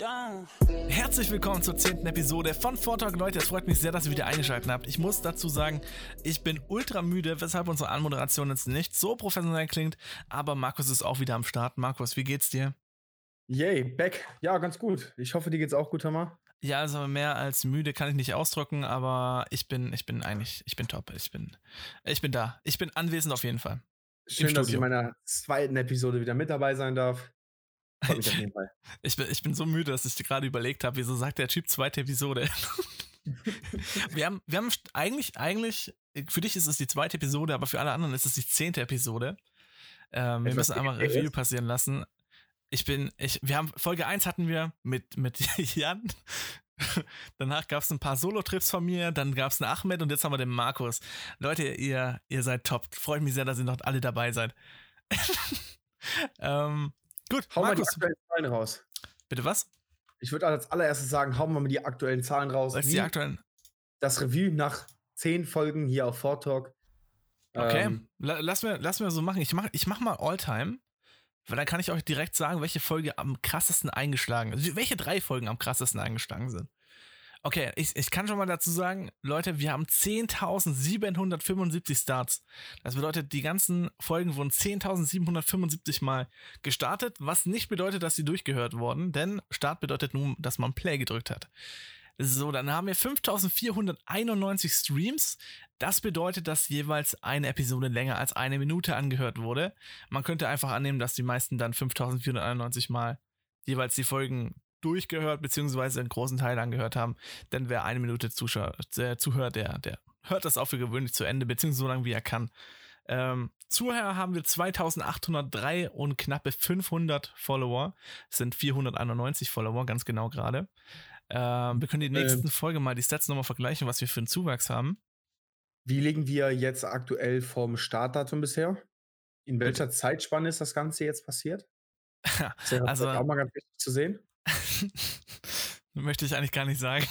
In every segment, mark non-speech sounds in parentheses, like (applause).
Herzlich willkommen zur zehnten Episode von Vortalk. Leute, es freut mich sehr, dass ihr wieder eingeschaltet habt. Ich muss dazu sagen, ich bin ultra müde, weshalb unsere Anmoderation jetzt nicht so professionell klingt. Aber Markus ist auch wieder am Start. Markus, wie geht's dir? Yay, back. Ja, ganz gut. Ich hoffe, dir geht's auch gut, Hammer. Ja, also mehr als müde kann ich nicht ausdrücken, aber ich bin, ich bin eigentlich, ich bin top. Ich bin, ich bin da. Ich bin anwesend auf jeden Fall. Schön, dass ich in meiner zweiten Episode wieder mit dabei sein darf. Ich bin, ich bin so müde, dass ich gerade überlegt habe, wieso sagt der Typ zweite Episode? (laughs) wir haben, wir haben eigentlich, eigentlich, für dich ist es die zweite Episode, aber für alle anderen ist es die zehnte Episode. Ähm, wir müssen einmal Review passieren lassen. Ich bin, ich, wir haben, Folge 1 hatten wir mit, mit (laughs) Jan. Danach gab es ein paar Solo-Trips von mir, dann gab es einen Ahmed und jetzt haben wir den Markus. Leute, ihr, ihr seid top. Freut mich sehr, dass ihr noch alle dabei seid. (laughs) ähm, Gut, hau Markus. mal die aktuellen Zahlen raus. Bitte was? Ich würde als allererstes sagen, hauen wir mal die aktuellen Zahlen raus. Was die aktuellen? Das Review nach zehn Folgen hier auf Vortalk. Okay, ähm, lass, mir, lass mir so machen. Ich mach, ich mach mal Alltime, weil dann kann ich euch direkt sagen, welche Folge am krassesten eingeschlagen ist. Welche drei Folgen am krassesten eingeschlagen sind. Okay, ich, ich kann schon mal dazu sagen, Leute, wir haben 10.775 Starts. Das bedeutet, die ganzen Folgen wurden 10.775 Mal gestartet, was nicht bedeutet, dass sie durchgehört wurden, denn Start bedeutet nur, dass man Play gedrückt hat. So, dann haben wir 5491 Streams. Das bedeutet, dass jeweils eine Episode länger als eine Minute angehört wurde. Man könnte einfach annehmen, dass die meisten dann 5491 Mal jeweils die Folgen durchgehört, beziehungsweise einen großen Teil angehört haben. Denn wer eine Minute Zuschauer, äh, zuhört, der, der hört das auch für gewöhnlich zu Ende, beziehungsweise so lange wie er kann. Ähm, Zuhörer haben wir 2803 und knappe 500 Follower. Das sind 491 Follower, ganz genau gerade. Ähm, wir können die nächsten ähm, Folge mal die Stats nochmal vergleichen, was wir für einen Zuwachs haben. Wie liegen wir jetzt aktuell vom Startdatum bisher? In welcher? Zeitspanne ist das Ganze jetzt passiert? (laughs) Das ist also, auch mal ganz wichtig zu sehen. (laughs) Möchte ich eigentlich gar nicht sagen.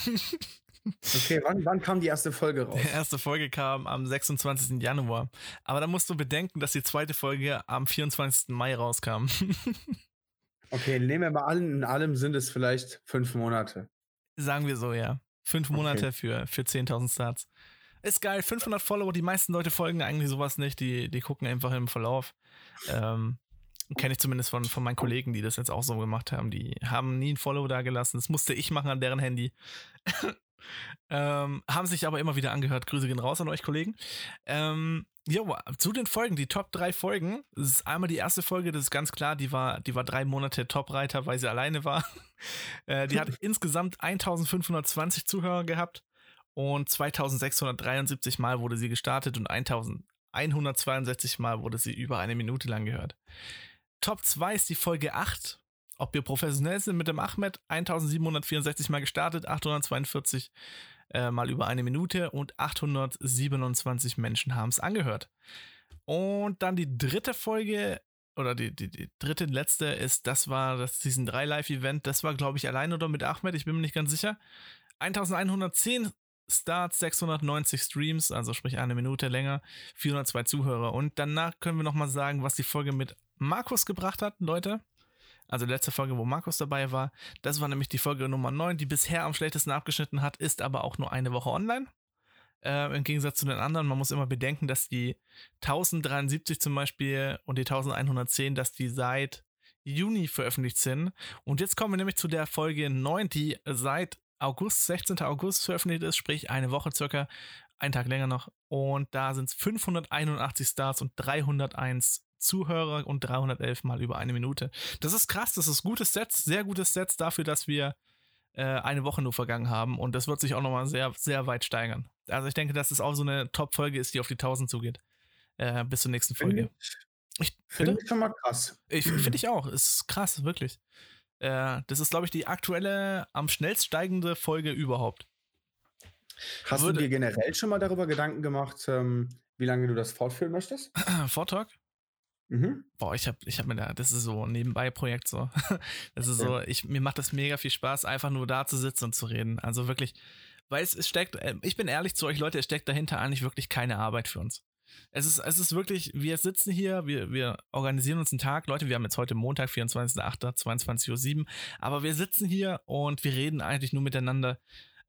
Okay, wann, wann, kam die erste Folge raus? Die erste Folge kam am 26. Januar. Aber da musst du bedenken, dass die zweite Folge am 24. Mai rauskam. (laughs) okay, nehmen wir mal an, in allem sind es vielleicht fünf Monate. Sagen wir so, ja. Fünf Monate okay. für, für 10.000 Starts. Ist geil, 500 Follower, die meisten Leute folgen eigentlich sowas nicht, die, die gucken einfach im Verlauf. Ähm, Kenne ich zumindest von, von meinen Kollegen, die das jetzt auch so gemacht haben. Die haben nie ein Follow da gelassen. Das musste ich machen an deren Handy. (laughs) ähm, haben sich aber immer wieder angehört. Grüße gehen raus an euch, Kollegen. Ähm, jo, zu den Folgen, die Top 3 Folgen. Das ist einmal die erste Folge, das ist ganz klar, die war, die war drei Monate Top-Reiter, weil sie alleine war. (laughs) äh, die hat (laughs) insgesamt 1520 Zuhörer gehabt und 2673 Mal wurde sie gestartet und 1162 Mal wurde sie über eine Minute lang gehört. Top 2 ist die Folge 8. Ob wir professionell sind mit dem Ahmed. 1764 Mal gestartet, 842 äh, Mal über eine Minute und 827 Menschen haben es angehört. Und dann die dritte Folge oder die, die, die dritte letzte ist, das war das Season 3 Live-Event. Das war, glaube ich, allein oder mit Ahmed, ich bin mir nicht ganz sicher. 1110 Starts, 690 Streams, also sprich eine Minute länger, 402 Zuhörer. Und danach können wir nochmal sagen, was die Folge mit Markus gebracht hat, Leute. Also letzte Folge, wo Markus dabei war. Das war nämlich die Folge Nummer 9, die bisher am schlechtesten abgeschnitten hat, ist aber auch nur eine Woche online. Äh, Im Gegensatz zu den anderen, man muss immer bedenken, dass die 1073 zum Beispiel und die 1110, dass die seit Juni veröffentlicht sind. Und jetzt kommen wir nämlich zu der Folge 9, die seit August, 16. August veröffentlicht ist, sprich eine Woche circa, einen Tag länger noch. Und da sind es 581 Stars und 301 Zuhörer und 311 mal über eine Minute. Das ist krass, das ist gutes Sets, sehr gutes Sets dafür, dass wir äh, eine Woche nur vergangen haben und das wird sich auch nochmal sehr, sehr weit steigern. Also ich denke, dass es auch so eine Top-Folge ist, die auf die 1000 zugeht. Äh, bis zur nächsten Folge. Ich, finde ich schon mal krass. Ich finde ich auch, ist krass, wirklich. Äh, das ist, glaube ich, die aktuelle, am schnellst steigende Folge überhaupt. Hast Würde, du dir generell schon mal darüber Gedanken gemacht, ähm, wie lange du das fortführen möchtest? (clears throat) Vortalk? Mhm. Boah, ich habe ich hab mir da, das ist so ein Nebenbei-Projekt so. (laughs) Das ist so, ich, mir macht das mega viel Spaß, einfach nur da zu sitzen und zu reden. Also wirklich, weil es, es steckt, äh, ich bin ehrlich zu euch Leute, es steckt dahinter eigentlich wirklich keine Arbeit für uns. Es ist, es ist wirklich, wir sitzen hier, wir, wir organisieren uns einen Tag. Leute, wir haben jetzt heute Montag, 24.08., 22.07 Uhr, aber wir sitzen hier und wir reden eigentlich nur miteinander.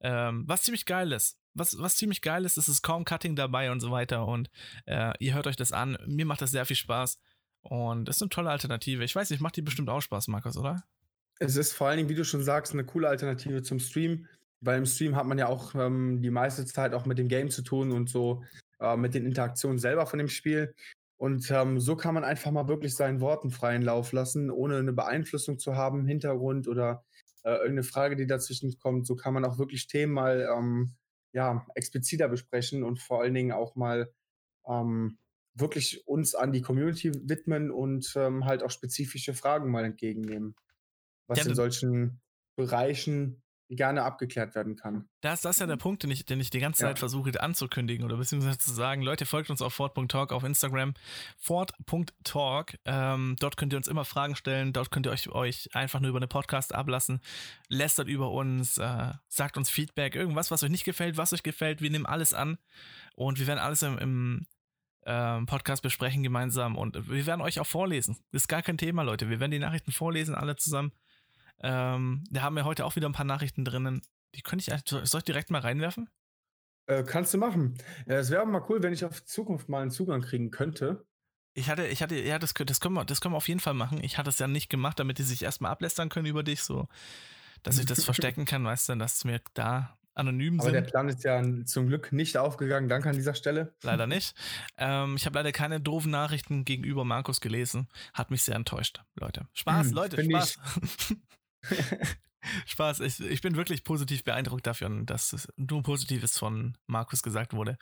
Ähm, was ziemlich geil ist. Was, was ziemlich geil ist, ist, es ist kaum Cutting dabei und so weiter. Und äh, ihr hört euch das an. Mir macht das sehr viel Spaß. Und das ist eine tolle Alternative. Ich weiß nicht, macht die bestimmt auch Spaß, Markus, oder? Es ist vor allen Dingen, wie du schon sagst, eine coole Alternative zum Stream, weil im Stream hat man ja auch ähm, die meiste Zeit auch mit dem Game zu tun und so äh, mit den Interaktionen selber von dem Spiel. Und ähm, so kann man einfach mal wirklich seinen Worten freien Lauf lassen, ohne eine Beeinflussung zu haben, Hintergrund oder äh, irgendeine Frage, die dazwischen kommt. So kann man auch wirklich Themen mal ähm, ja, expliziter besprechen und vor allen Dingen auch mal ähm, wirklich uns an die Community widmen und ähm, halt auch spezifische Fragen mal entgegennehmen, was ja, in solchen Bereichen gerne abgeklärt werden kann. Da ist das ja der mhm. Punkt, den ich, den ich die ganze Zeit ja. versuche anzukündigen oder beziehungsweise zu sagen, Leute, folgt uns auf fort.talk auf Instagram, fort.talk. Ähm, dort könnt ihr uns immer Fragen stellen, dort könnt ihr euch, euch einfach nur über eine Podcast ablassen, lästert über uns, äh, sagt uns Feedback, irgendwas, was euch nicht gefällt, was euch gefällt, wir nehmen alles an und wir werden alles im, im ähm, Podcast besprechen gemeinsam und wir werden euch auch vorlesen. Das ist gar kein Thema, Leute. Wir werden die Nachrichten vorlesen, alle zusammen. Ähm, da haben wir heute auch wieder ein paar Nachrichten drinnen. Die könnte ich, soll ich direkt mal reinwerfen? Äh, kannst du machen. Ja, es wäre mal cool, wenn ich auf Zukunft mal einen Zugang kriegen könnte. Ich hatte, ich hatte, ja, das, das, können wir, das können wir auf jeden Fall machen. Ich hatte es ja nicht gemacht, damit die sich erstmal ablästern können über dich, so, dass ich das (laughs) verstecken kann, weißt du, dass wir da anonym Aber sind. Aber der Plan ist ja zum Glück nicht aufgegangen. Danke an dieser Stelle. Leider (laughs) nicht. Ähm, ich habe leider keine doofen Nachrichten gegenüber Markus gelesen. Hat mich sehr enttäuscht, Leute. Spaß, hm, Leute, Spaß. (laughs) Spaß. Ich, ich bin wirklich positiv beeindruckt dafür, dass nur Positives von Markus gesagt wurde.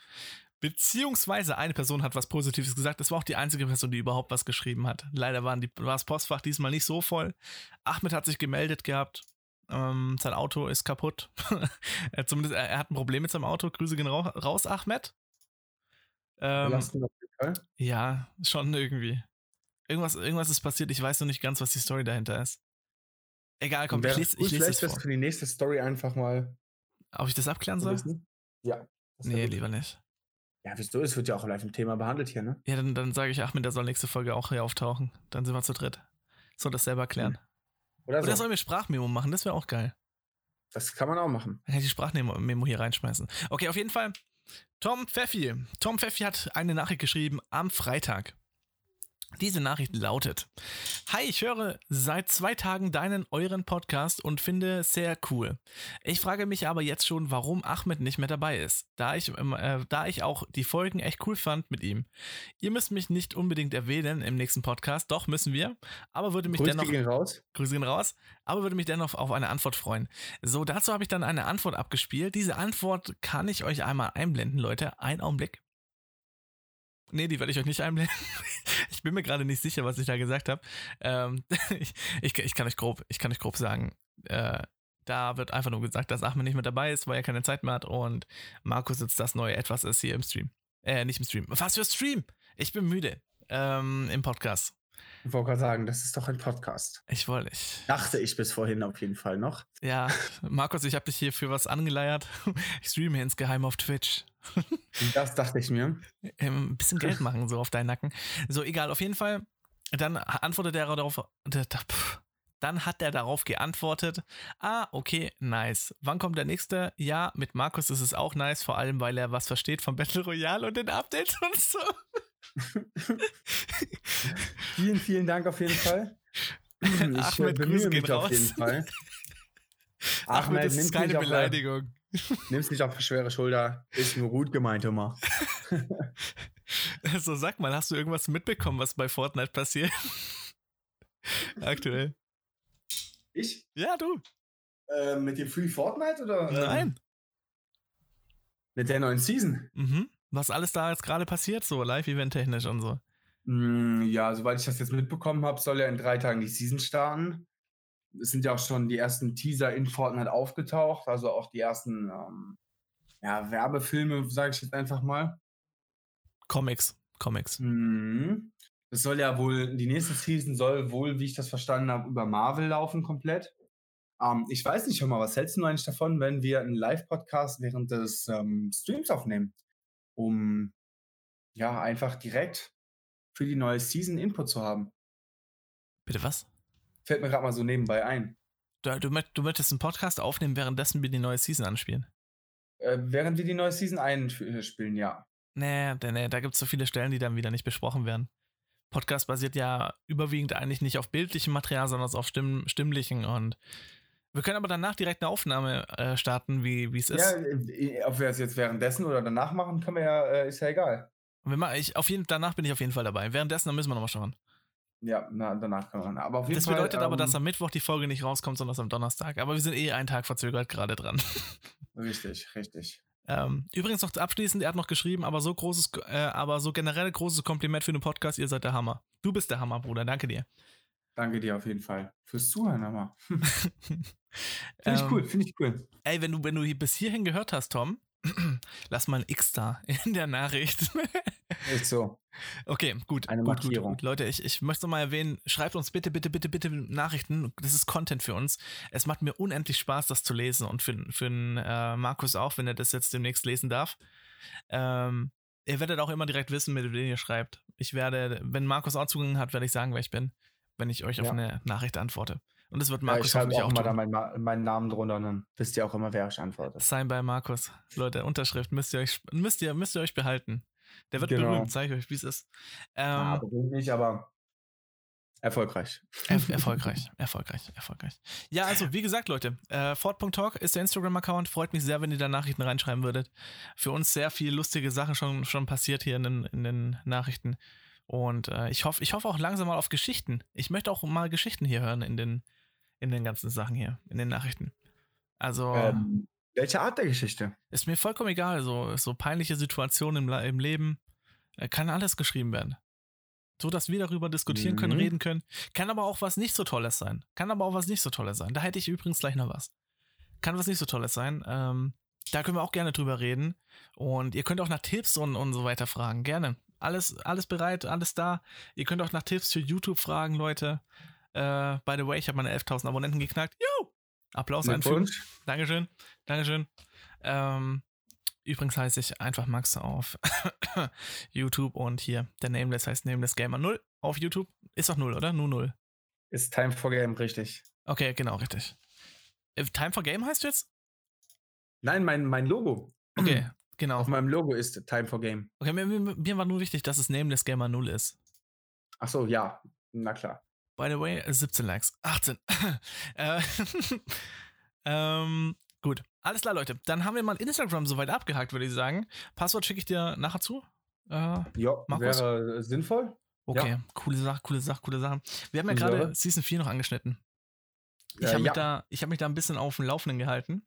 Beziehungsweise eine Person hat was Positives gesagt. Das war auch die einzige Person, die überhaupt was geschrieben hat. Leider waren die, war das Postfach diesmal nicht so voll. Ahmed hat sich gemeldet gehabt. Ähm, sein Auto ist kaputt. (laughs) er, zumindest, er, er, hat ein Problem mit seinem Auto. Grüße gehen raus, Ahmed. Ähm, ja, schon irgendwie. Irgendwas, irgendwas ist passiert. Ich weiß noch nicht ganz, was die Story dahinter ist. Egal, komm, ich lese, ich lese es vor. für die nächste Story einfach mal. Ob ich das abklären soll? Ja. Nee, lieber nicht. Ja, wieso? Es wird ja auch live im Thema behandelt hier, ne? Ja, dann, dann sage ich Achmed, der soll nächste Folge auch hier auftauchen. Dann sind wir zu dritt. Soll das selber klären. Oder, so. Oder soll mir Sprachmemo machen, das wäre auch geil. Das kann man auch machen. Dann kann ich die Sprachmemo hier reinschmeißen. Okay, auf jeden Fall. Tom Pfeffi. Tom Pfeffi hat eine Nachricht geschrieben am Freitag. Diese Nachricht lautet: Hi, ich höre seit zwei Tagen deinen, euren Podcast und finde sehr cool. Ich frage mich aber jetzt schon, warum Ahmed nicht mehr dabei ist, da ich, äh, da ich auch die Folgen echt cool fand mit ihm. Ihr müsst mich nicht unbedingt erwähnen im nächsten Podcast, doch müssen wir, aber würde mich Grüße dennoch. Gehen raus. Grüße gehen raus, aber würde mich dennoch auf eine Antwort freuen. So, dazu habe ich dann eine Antwort abgespielt. Diese Antwort kann ich euch einmal einblenden, Leute. Ein Augenblick. Nee, die werde ich euch nicht einblenden. (laughs) ich bin mir gerade nicht sicher, was ich da gesagt habe. Ähm, (laughs) ich, ich, ich, kann euch grob, ich kann euch grob sagen, äh, da wird einfach nur gesagt, dass Ahmed nicht mehr dabei ist, weil er keine Zeit mehr hat und Markus jetzt das neue Etwas ist hier im Stream. Äh, nicht im Stream. Was für Stream? Ich bin müde. Ähm, Im Podcast. Ich wollte gerade sagen, das ist doch ein Podcast. Ich wollte. Ich dachte ich bis vorhin auf jeden Fall noch. Ja, Markus, ich habe dich hier für was angeleiert. (laughs) Ich streame insgeheim auf Twitch. Das dachte ich mir. Ähm, ein bisschen Geld machen, so auf deinen Nacken. So, egal, auf jeden Fall. Dann antwortet er darauf. Dann hat er darauf geantwortet: Ah, okay, nice. Wann kommt der nächste? Ja, mit Markus ist es auch nice, vor allem weil er was versteht vom Battle Royale und den Updates und so. (laughs) vielen, vielen Dank auf jeden Fall. Ich Ahmed, bemühe mich auf jeden Fall. (laughs) Ahmed, Ahmed das ist keine Beleidigung. Nimm's nicht auf schwere Schulter. Ist nur gut gemeint immer. (laughs) so, sag mal, hast du irgendwas mitbekommen, was bei Fortnite passiert? Aktuell. Ich? Ja, du. Äh, mit dem Free Fortnite oder? Nein. Mit der neuen Season? Mhm. Was alles da jetzt gerade passiert, so live-event-technisch und so. Mm, ja, soweit ich das jetzt mitbekommen habe, soll ja in drei Tagen die Season starten es sind ja auch schon die ersten Teaser in Fortnite aufgetaucht, also auch die ersten ähm, ja, Werbefilme, sage ich jetzt einfach mal. Comics, Comics. Mhm. Das soll ja wohl, die nächste Season soll wohl, wie ich das verstanden habe, über Marvel laufen komplett. Ähm, ich weiß nicht, hör mal, was hältst du eigentlich davon, wenn wir einen Live-Podcast während des ähm, Streams aufnehmen? Um ja, einfach direkt für die neue Season Input zu haben. Bitte was? Fällt mir gerade mal so nebenbei ein. Du, du, du möchtest einen Podcast aufnehmen, währenddessen wir die neue Season anspielen? Äh, während wir die neue Season einspielen, ja. Nee, nee, da gibt es so viele Stellen, die dann wieder nicht besprochen werden. Podcast basiert ja überwiegend eigentlich nicht auf bildlichem Material, sondern auf Stimm stimmlichen und wir können aber danach direkt eine Aufnahme äh, starten, wie es ist. Ja, äh, ob wir es jetzt währenddessen oder danach machen, können wir ja, äh, ist ja egal. Wir ich, auf jeden, danach bin ich auf jeden Fall dabei. Währenddessen, dann müssen wir nochmal schauen. Ja, na, danach kann man. Aber auf jeden das Fall, bedeutet ähm, aber, dass ähm, am Mittwoch die Folge nicht rauskommt, sondern am Donnerstag. Aber wir sind eh einen Tag verzögert gerade dran. (laughs) Richtig, richtig. Ähm, übrigens noch abschließend, er hat noch geschrieben, aber so großes, äh, aber so generell großes Kompliment für den Podcast, ihr seid der Hammer. Du bist der Hammer, Bruder, danke dir. Danke dir auf jeden Fall. Fürs Zuhören, Hammer. (laughs) finde ich ähm, cool, finde ich cool. Ey, wenn du, wenn du bis hierhin gehört hast, Tom, (clears throat) lass mal ein X da (laughs) in der Nachricht. Ist so. Okay, gut. Eine gut, Markierung. Gut, gut. Leute, ich, ich möchte noch mal erwähnen, schreibt uns bitte, bitte, bitte, bitte Nachrichten. Das ist Content für uns. Es macht mir unendlich Spaß, das zu lesen und für, für äh, Markus auch, wenn er das jetzt demnächst lesen darf. Ähm, ihr werdet auch immer direkt wissen, mit wem ihr schreibt. Ich werde, wenn Markus auch Zugang hat, werde ich sagen, wer ich bin, wenn ich euch ja. auf eine Nachricht antworte. Und es wird Markus ja, ich schreibe auch, auch immer da meinen, meinen Namen drunter und dann wisst ihr auch immer, wer euch antwortet. Sign bei Markus. Leute, Unterschrift müsst ihr euch, müsst ihr, müsst ihr euch behalten. Der wird genau. berühmt, zeige ich euch, wie es ist. Ähm, ja, berühmt nicht, aber erfolgreich. Er, erfolgreich, erfolgreich, erfolgreich. Ja, also wie gesagt, Leute, äh, Ford.talk ist der Instagram-Account. Freut mich sehr, wenn ihr da Nachrichten reinschreiben würdet. Für uns sehr viele lustige Sachen schon, schon passiert hier in den, in den Nachrichten. Und äh, ich hoffe ich hoff auch langsam mal auf Geschichten. Ich möchte auch mal Geschichten hier hören in den, in den ganzen Sachen hier, in den Nachrichten. Also. Ähm, welche Art der Geschichte? Ist mir vollkommen egal. So, so peinliche Situationen im, im Leben. Äh, kann alles geschrieben werden. So, dass wir darüber diskutieren mhm. können, reden können. Kann aber auch was nicht so Tolles sein. Kann aber auch was nicht so Tolles sein. Da hätte ich übrigens gleich noch was. Kann was nicht so Tolles sein. Ähm, da können wir auch gerne drüber reden. Und ihr könnt auch nach Tipps und, und so weiter fragen. Gerne. Alles, alles bereit, alles da. Ihr könnt auch nach Tipps für YouTube fragen, Leute. Äh, by the way, ich habe meine 11.000 Abonnenten geknackt. Yo! Applaus einfügen. Dankeschön. Dankeschön. Ähm, übrigens heiße ich einfach Max auf (coughs) YouTube und hier der Nameless heißt Nameless Gamer 0 auf YouTube. Ist doch 0, oder? Nur 0. Ist Time for Game, richtig. Okay, genau, richtig. Äh, Time for Game heißt du jetzt? Nein, mein, mein Logo. Okay, (clears throat) genau. Auf meinem Logo ist Time for Game. Okay, mir, mir war nur wichtig, dass es Nameless Gamer 0 ist. Ach so, ja. Na klar. By the way, 17 Likes. 18. (laughs) äh, (laughs) ähm, gut. Alles klar, Leute. Dann haben wir mal Instagram soweit abgehakt, würde ich sagen. Passwort schicke ich dir nachher zu. Äh, ja, Markus? wäre sinnvoll. Okay, ja. coole Sache, coole Sache, coole Sache. Wir haben ja gerade Season 4 noch angeschnitten. Ich äh, habe mich, ja. hab mich da ein bisschen auf dem Laufenden gehalten.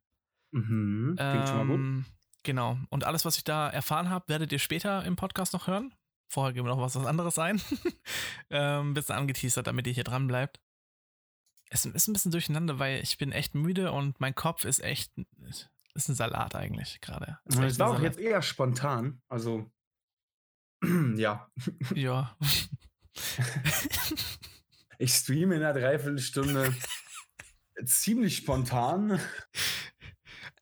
Mhm, ähm, schon mal gut. Genau. Und alles, was ich da erfahren habe, werdet ihr später im Podcast noch hören. Vorher geben wir noch was, was anderes ein. (laughs) ähm, bisschen angeteasert, damit ihr hier dran bleibt. Es ist ein bisschen durcheinander, weil ich bin echt müde und mein Kopf ist echt ist ein Salat eigentlich gerade. Es war auch jetzt eher spontan, also (clears throat) ja. Ja. (laughs) ich streame in einer Dreiviertelstunde (laughs) ziemlich spontan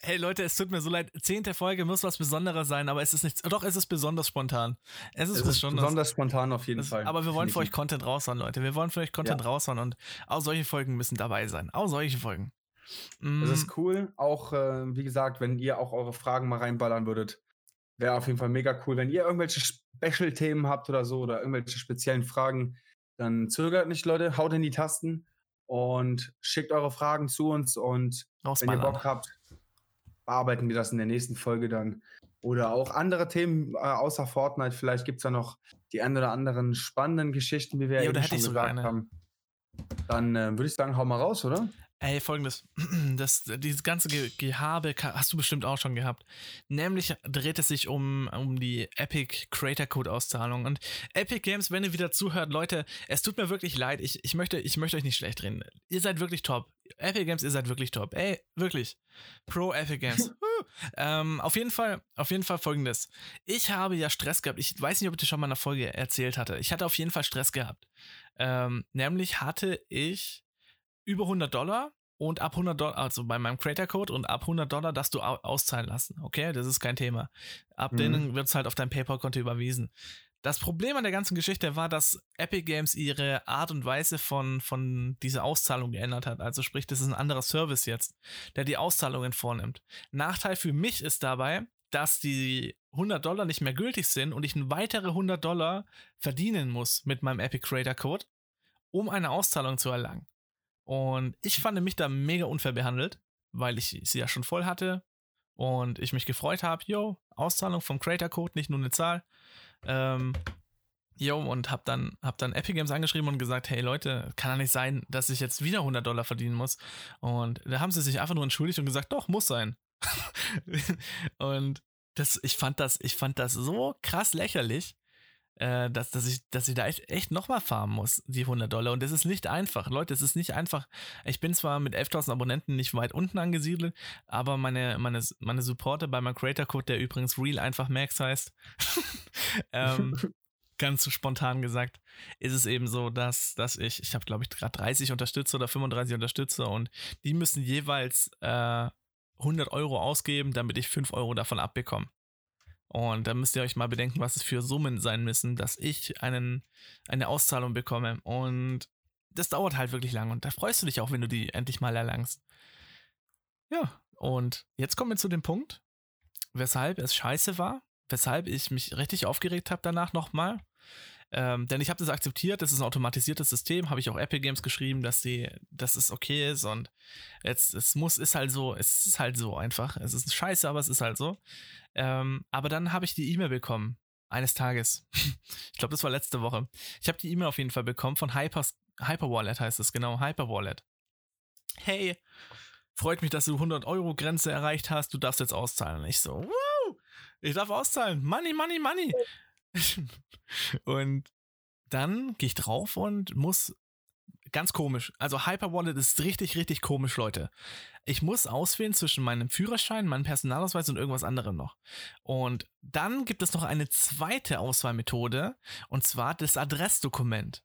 hey Leute, es tut mir so leid, zehnte Folge muss was Besonderes sein, aber es ist nichts. Doch, es ist besonders spontan. Es ist, es ist besonders spontan auf jeden es, Fall. Aber wir wollen für euch Content raushauen, Leute. Wir wollen für euch Content ja. raushauen und auch solche Folgen müssen dabei sein. Auch solche Folgen. Mm. Das ist cool. Auch, äh, wie gesagt, wenn ihr auch eure Fragen mal reinballern würdet, wäre auf jeden Fall mega cool. Wenn ihr irgendwelche Special-Themen habt oder so oder irgendwelche speziellen Fragen, dann zögert nicht, Leute. Haut in die Tasten und schickt eure Fragen zu uns und wenn ihr Bock habt, bearbeiten wir das in der nächsten Folge dann. Oder auch andere Themen äh, außer Fortnite. Vielleicht gibt es ja noch die ein oder anderen spannenden Geschichten, wie wir ja, eben schon gesagt haben. Dann äh, würde ich sagen, hau mal raus, oder? Ey, folgendes. (clears throat) Das, dieses ganze Ge Gehabe hast du bestimmt auch schon gehabt. Nämlich dreht es sich um, um die Epic Creator Code Auszahlung. Und Epic Games, wenn ihr wieder zuhört, Leute, es tut mir wirklich leid. Ich, ich, möchte, ich möchte euch nicht schlecht reden. Ihr seid wirklich top. Epic Games, ihr seid wirklich top. Ey, wirklich. Pro Epic Games. (laughs) ähm, auf jeden Fall, auf jeden Fall folgendes. Ich habe ja Stress gehabt. Ich weiß nicht, ob ich das schon mal in einer Folge erzählt hatte. Ich hatte auf jeden Fall Stress gehabt. Ähm, nämlich hatte ich über 100 Dollar und ab 100 Dollar, also bei meinem Creator Code und ab 100 Dollar darfst du auszahlen lassen. Okay, das ist kein Thema. Ab mhm. denen wird es halt auf dein PayPal-Konto überwiesen. Das Problem an der ganzen Geschichte war, dass Epic Games ihre Art und Weise von, von dieser Auszahlung geändert hat. Also sprich, das ist ein anderer Service jetzt, der die Auszahlungen vornimmt. Nachteil für mich ist dabei, dass die 100 Dollar nicht mehr gültig sind und ich ein weitere 100 Dollar verdienen muss mit meinem Epic Creator Code, um eine Auszahlung zu erlangen. Und ich fand mich da mega unfair behandelt, weil ich sie ja schon voll hatte und ich mich gefreut habe, yo, Auszahlung vom Creator Code, nicht nur eine Zahl. Ähm, yo, und hab dann, hab dann Epic Games angeschrieben und gesagt, hey Leute, kann ja nicht sein, dass ich jetzt wieder 100 Dollar verdienen muss. Und da haben sie sich einfach nur entschuldigt und gesagt, doch, muss sein. (laughs) und das, ich fand das, ich fand das so krass lächerlich, äh, dass, dass, ich, dass ich da echt, echt nochmal farmen muss, die 100 Dollar. Und das ist nicht einfach. Leute, es ist nicht einfach. Ich bin zwar mit 11.000 Abonnenten nicht weit unten angesiedelt, aber meine, meine, meine Supporter bei meinem Creator Code, der übrigens Real einfach Max heißt, (laughs) ähm, (laughs) ganz spontan gesagt, ist es eben so, dass, dass ich, ich habe glaube ich gerade 30 Unterstützer oder 35 Unterstützer und die müssen jeweils äh, 100 Euro ausgeben, damit ich 5 Euro davon abbekomme. Und da müsst ihr euch mal bedenken, was es für Summen sein müssen, dass ich einen, eine Auszahlung bekomme. Und das dauert halt wirklich lang. Und da freust du dich auch, wenn du die endlich mal erlangst. Ja, und jetzt kommen wir zu dem Punkt, weshalb es scheiße war, weshalb ich mich richtig aufgeregt habe danach nochmal. Ähm, denn ich habe das akzeptiert, das ist ein automatisiertes System, habe ich auch Epic Games geschrieben, dass sie, dass es okay ist und jetzt, es muss, ist halt so, es ist halt so einfach. Es ist scheiße, aber es ist halt so. Ähm, aber dann habe ich die E-Mail bekommen, eines Tages. (laughs) ich glaube, das war letzte Woche. Ich habe die E-Mail auf jeden Fall bekommen von Hyper, Hyperwallet heißt es, genau, Hyperwallet. Hey, freut mich, dass du 100 Euro Grenze erreicht hast, du darfst jetzt auszahlen. Und ich so, wow, ich darf auszahlen, money, money, money. (laughs) und dann gehe ich drauf und muss ganz komisch. Also Hyperwallet ist richtig, richtig komisch, Leute. Ich muss auswählen zwischen meinem Führerschein, meinem Personalausweis und irgendwas anderem noch. Und dann gibt es noch eine zweite Auswahlmethode, und zwar das Adressdokument.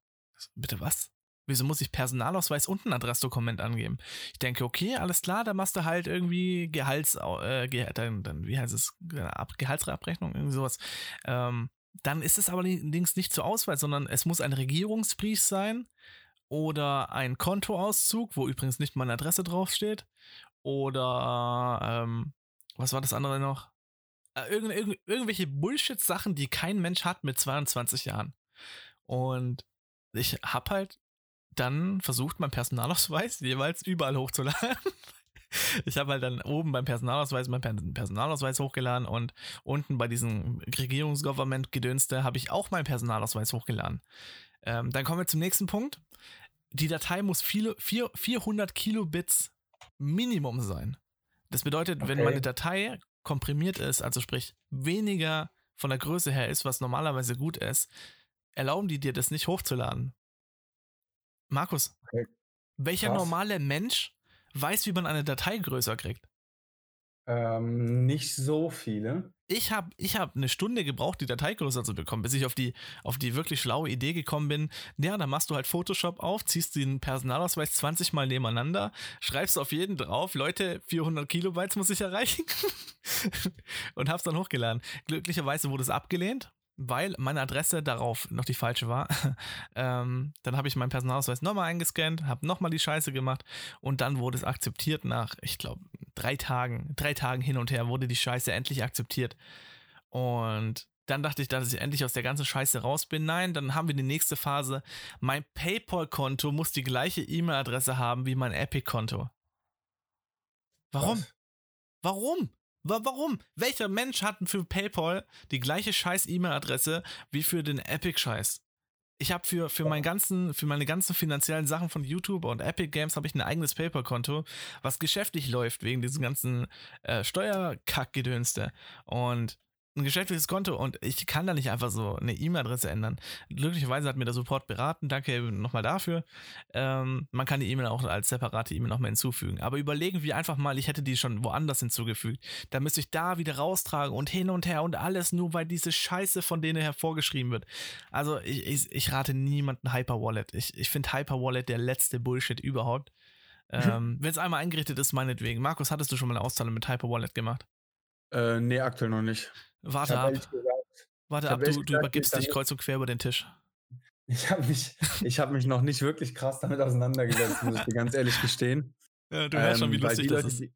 Bitte was? Wieso muss ich Personalausweis und ein Adressdokument angeben? Ich denke, okay, alles klar, da machst du halt irgendwie Gehalts, äh, Ge dann, dann, wie heißt es, Gehaltsabrechnung, irgendwie sowas. Ähm, dann ist es allerdings nicht zur Auswahl, sondern es muss ein Regierungsbrief sein oder ein Kontoauszug, wo übrigens nicht meine Adresse draufsteht. Oder ähm, was war das andere noch? Äh, irgend, irgend, irgendwelche Bullshit-Sachen, die kein Mensch hat mit 22 Jahren. Und ich habe halt dann versucht, meinen Personalausweis (laughs) jeweils überall hochzuladen. (laughs) ich habe halt dann oben beim Personalausweis meinen Personalausweis hochgeladen und unten bei diesem Regierungsgovernment-Gedönste habe ich auch meinen Personalausweis hochgeladen. Ähm, dann kommen wir zum nächsten Punkt. Die Datei muss viele, vier, 400 Kilobits Minimum sein. Das bedeutet, okay. wenn meine Datei komprimiert ist, also sprich weniger von der Größe her ist, was normalerweise gut ist, erlauben die dir das nicht hochzuladen. Markus, okay. welcher normale Mensch weiß, wie man eine Datei größer kriegt? Ähm, nicht so viele. Ich habe ich hab eine Stunde gebraucht, die Datei größer zu bekommen, bis ich auf die, auf die wirklich schlaue Idee gekommen bin. Ja, dann machst du halt Photoshop auf, ziehst den Personalausweis 20 Mal nebeneinander, schreibst auf jeden drauf, Leute, 400 Kilobytes muss ich erreichen (laughs) und hab's dann hochgeladen. Glücklicherweise wurde es abgelehnt, weil meine Adresse darauf noch die falsche war. (laughs) ähm, dann habe ich meinen Personalausweis nochmal eingescannt, habe nochmal die Scheiße gemacht und dann wurde es akzeptiert nach, ich glaube, drei Tagen, drei Tagen hin und her wurde die Scheiße endlich akzeptiert. Und dann dachte ich, dass ich endlich aus der ganzen Scheiße raus bin. Nein, dann haben wir die nächste Phase. Mein PayPal-Konto muss die gleiche E-Mail-Adresse haben wie mein Epic-Konto. Warum? Was? Warum? Warum? Welcher Mensch hat für PayPal die gleiche scheiß E-Mail-Adresse wie für den Epic-Scheiß? Ich habe für, für, mein für meine ganzen finanziellen Sachen von YouTube und Epic Games habe ich ein eigenes PayPal-Konto, was geschäftlich läuft wegen diesem ganzen äh, Steuerkack-Gedönste. Und ein geschäftliches Konto und ich kann da nicht einfach so eine E-Mail-Adresse ändern. Glücklicherweise hat mir der Support beraten, danke nochmal dafür. Ähm, man kann die E-Mail auch als separate E-Mail nochmal hinzufügen. Aber überlegen wir einfach mal, ich hätte die schon woanders hinzugefügt. Da müsste ich da wieder raustragen und hin und her und alles nur, weil diese Scheiße von denen hervorgeschrieben wird. Also ich, ich, ich rate niemanden Hyperwallet. Ich, ich finde Hyperwallet der letzte Bullshit überhaupt. Ähm, Wenn es einmal eingerichtet ist, meinetwegen. Markus, hattest du schon mal eine Auszahlung mit Hyper Wallet gemacht? Äh, nee, aktuell noch nicht. Warte ab. Warte ab, du, du übergibst dich kreuz und quer über den Tisch. Ich habe mich, hab mich noch nicht wirklich krass damit auseinandergesetzt, muss ich dir ganz ehrlich gestehen. (laughs) Ja, du hörst ähm, schon, wie ähm, lustig das Leute, ist. Die,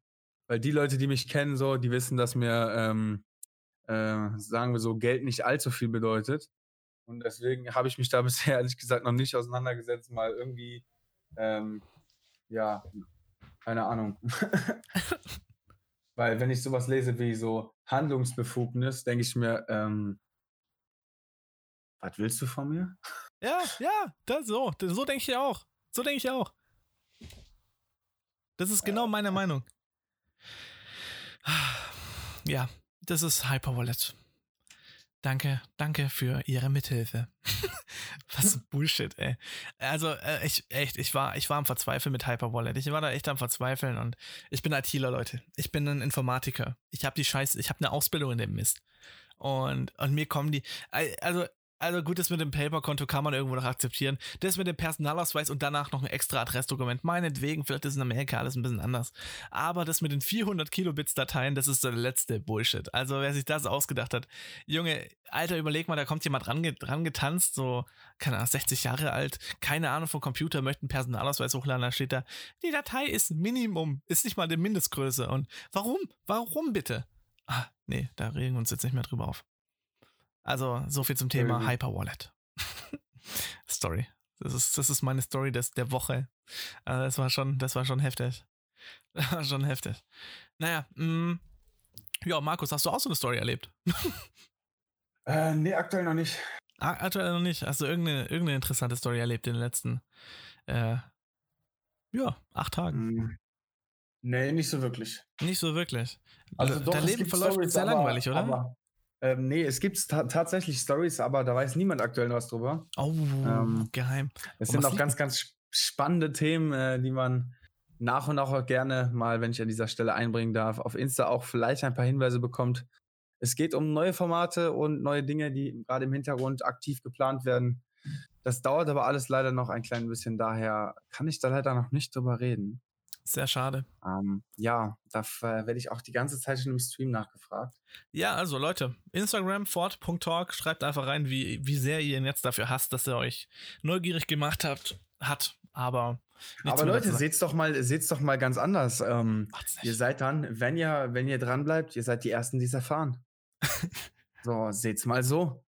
weil die Leute, die mich kennen, so, die wissen, dass mir, ähm, äh, sagen wir so, Geld nicht allzu viel bedeutet. Und deswegen habe ich mich da (laughs) bisher ehrlich gesagt noch nicht auseinandergesetzt, mal irgendwie, ähm, ja, keine Ahnung. (laughs) Weil wenn ich sowas lese wie so Handlungsbefugnis, denke ich mir, ähm, was willst du von mir? Ja, ja, das so. So denke ich auch. So denke ich auch. Das ist genau meine Meinung. Ja, das ist Hyperwallet. Danke, danke für Ihre Mithilfe. (laughs) Was Bullshit, ey. Also, äh, ich, echt, ich war, ich war am Verzweifeln mit Hyperwallet. Ich war da echt am Verzweifeln und ich bin ITler, Leute. Ich bin ein Informatiker. Ich habe die Scheiße, ich habe eine Ausbildung in dem Mist. Und, und mir kommen die, also also gut, das mit dem Paper-Konto kann man irgendwo noch akzeptieren. Das mit dem Personalausweis und danach noch ein extra Adressdokument. Meinetwegen, vielleicht ist in Amerika alles ein bisschen anders. Aber das mit den 400 Kilobits Dateien, das ist der letzte Bullshit. Also wer sich das ausgedacht hat. Junge, Alter, überleg mal, da kommt jemand ran, ran getanzt, so, keine Ahnung, 60 Jahre alt, keine Ahnung vom Computer, möchte einen Personalausweis hochladen, da steht da, die Datei ist Minimum, ist nicht mal die Mindestgröße. Und warum? Warum bitte? Ah, nee, da regen wir uns jetzt nicht mehr drüber auf. Also, so viel zum Thema Hyperwallet. (laughs) Story. Das ist, das ist meine Story des, der Woche. Also das war schon, das war schon heftig. (laughs) Das war schon heftig. Naja, mh, mm, ja, Markus, hast du auch so eine Story erlebt? (laughs) äh, nee, aktuell noch nicht. Ah, aktuell noch nicht. Hast du irgendeine, irgendeine interessante Story erlebt in den letzten, äh, ja, acht Tagen? Hm. Nee, nicht so wirklich. Nicht so wirklich. Also doch, Dein Leben verläuft Storys, sehr langweilig, oder? Aber, ähm, nee, es gibt ta tatsächlich Stories, aber da weiß niemand aktuell was drüber. Oh, ähm, geheim. Es sind auch ganz, ganz spannende Themen, äh, die man nach und nach auch gerne mal, wenn ich an dieser Stelle einbringen darf, auf Insta auch vielleicht ein paar Hinweise bekommt. Es geht um neue Formate und neue Dinge, die gerade im Hintergrund aktiv geplant werden. Das dauert aber alles leider noch ein klein bisschen, daher kann ich da leider noch nicht drüber reden. Sehr schade. Ähm, ja, da äh, werde ich auch die ganze Zeit schon im Stream nachgefragt. Ja, also Leute, Instagram fort.talk, schreibt einfach rein, wie, wie sehr ihr ihn jetzt dafür hasst, dass er euch neugierig gemacht habt, hat, aber. Aber Leute, seht's doch mal, seht's doch mal ganz anders. Ähm, ihr seid dann, wenn ihr, wenn ihr dran bleibt, ihr seid die Ersten, die es erfahren. (laughs) so, seht's mal so.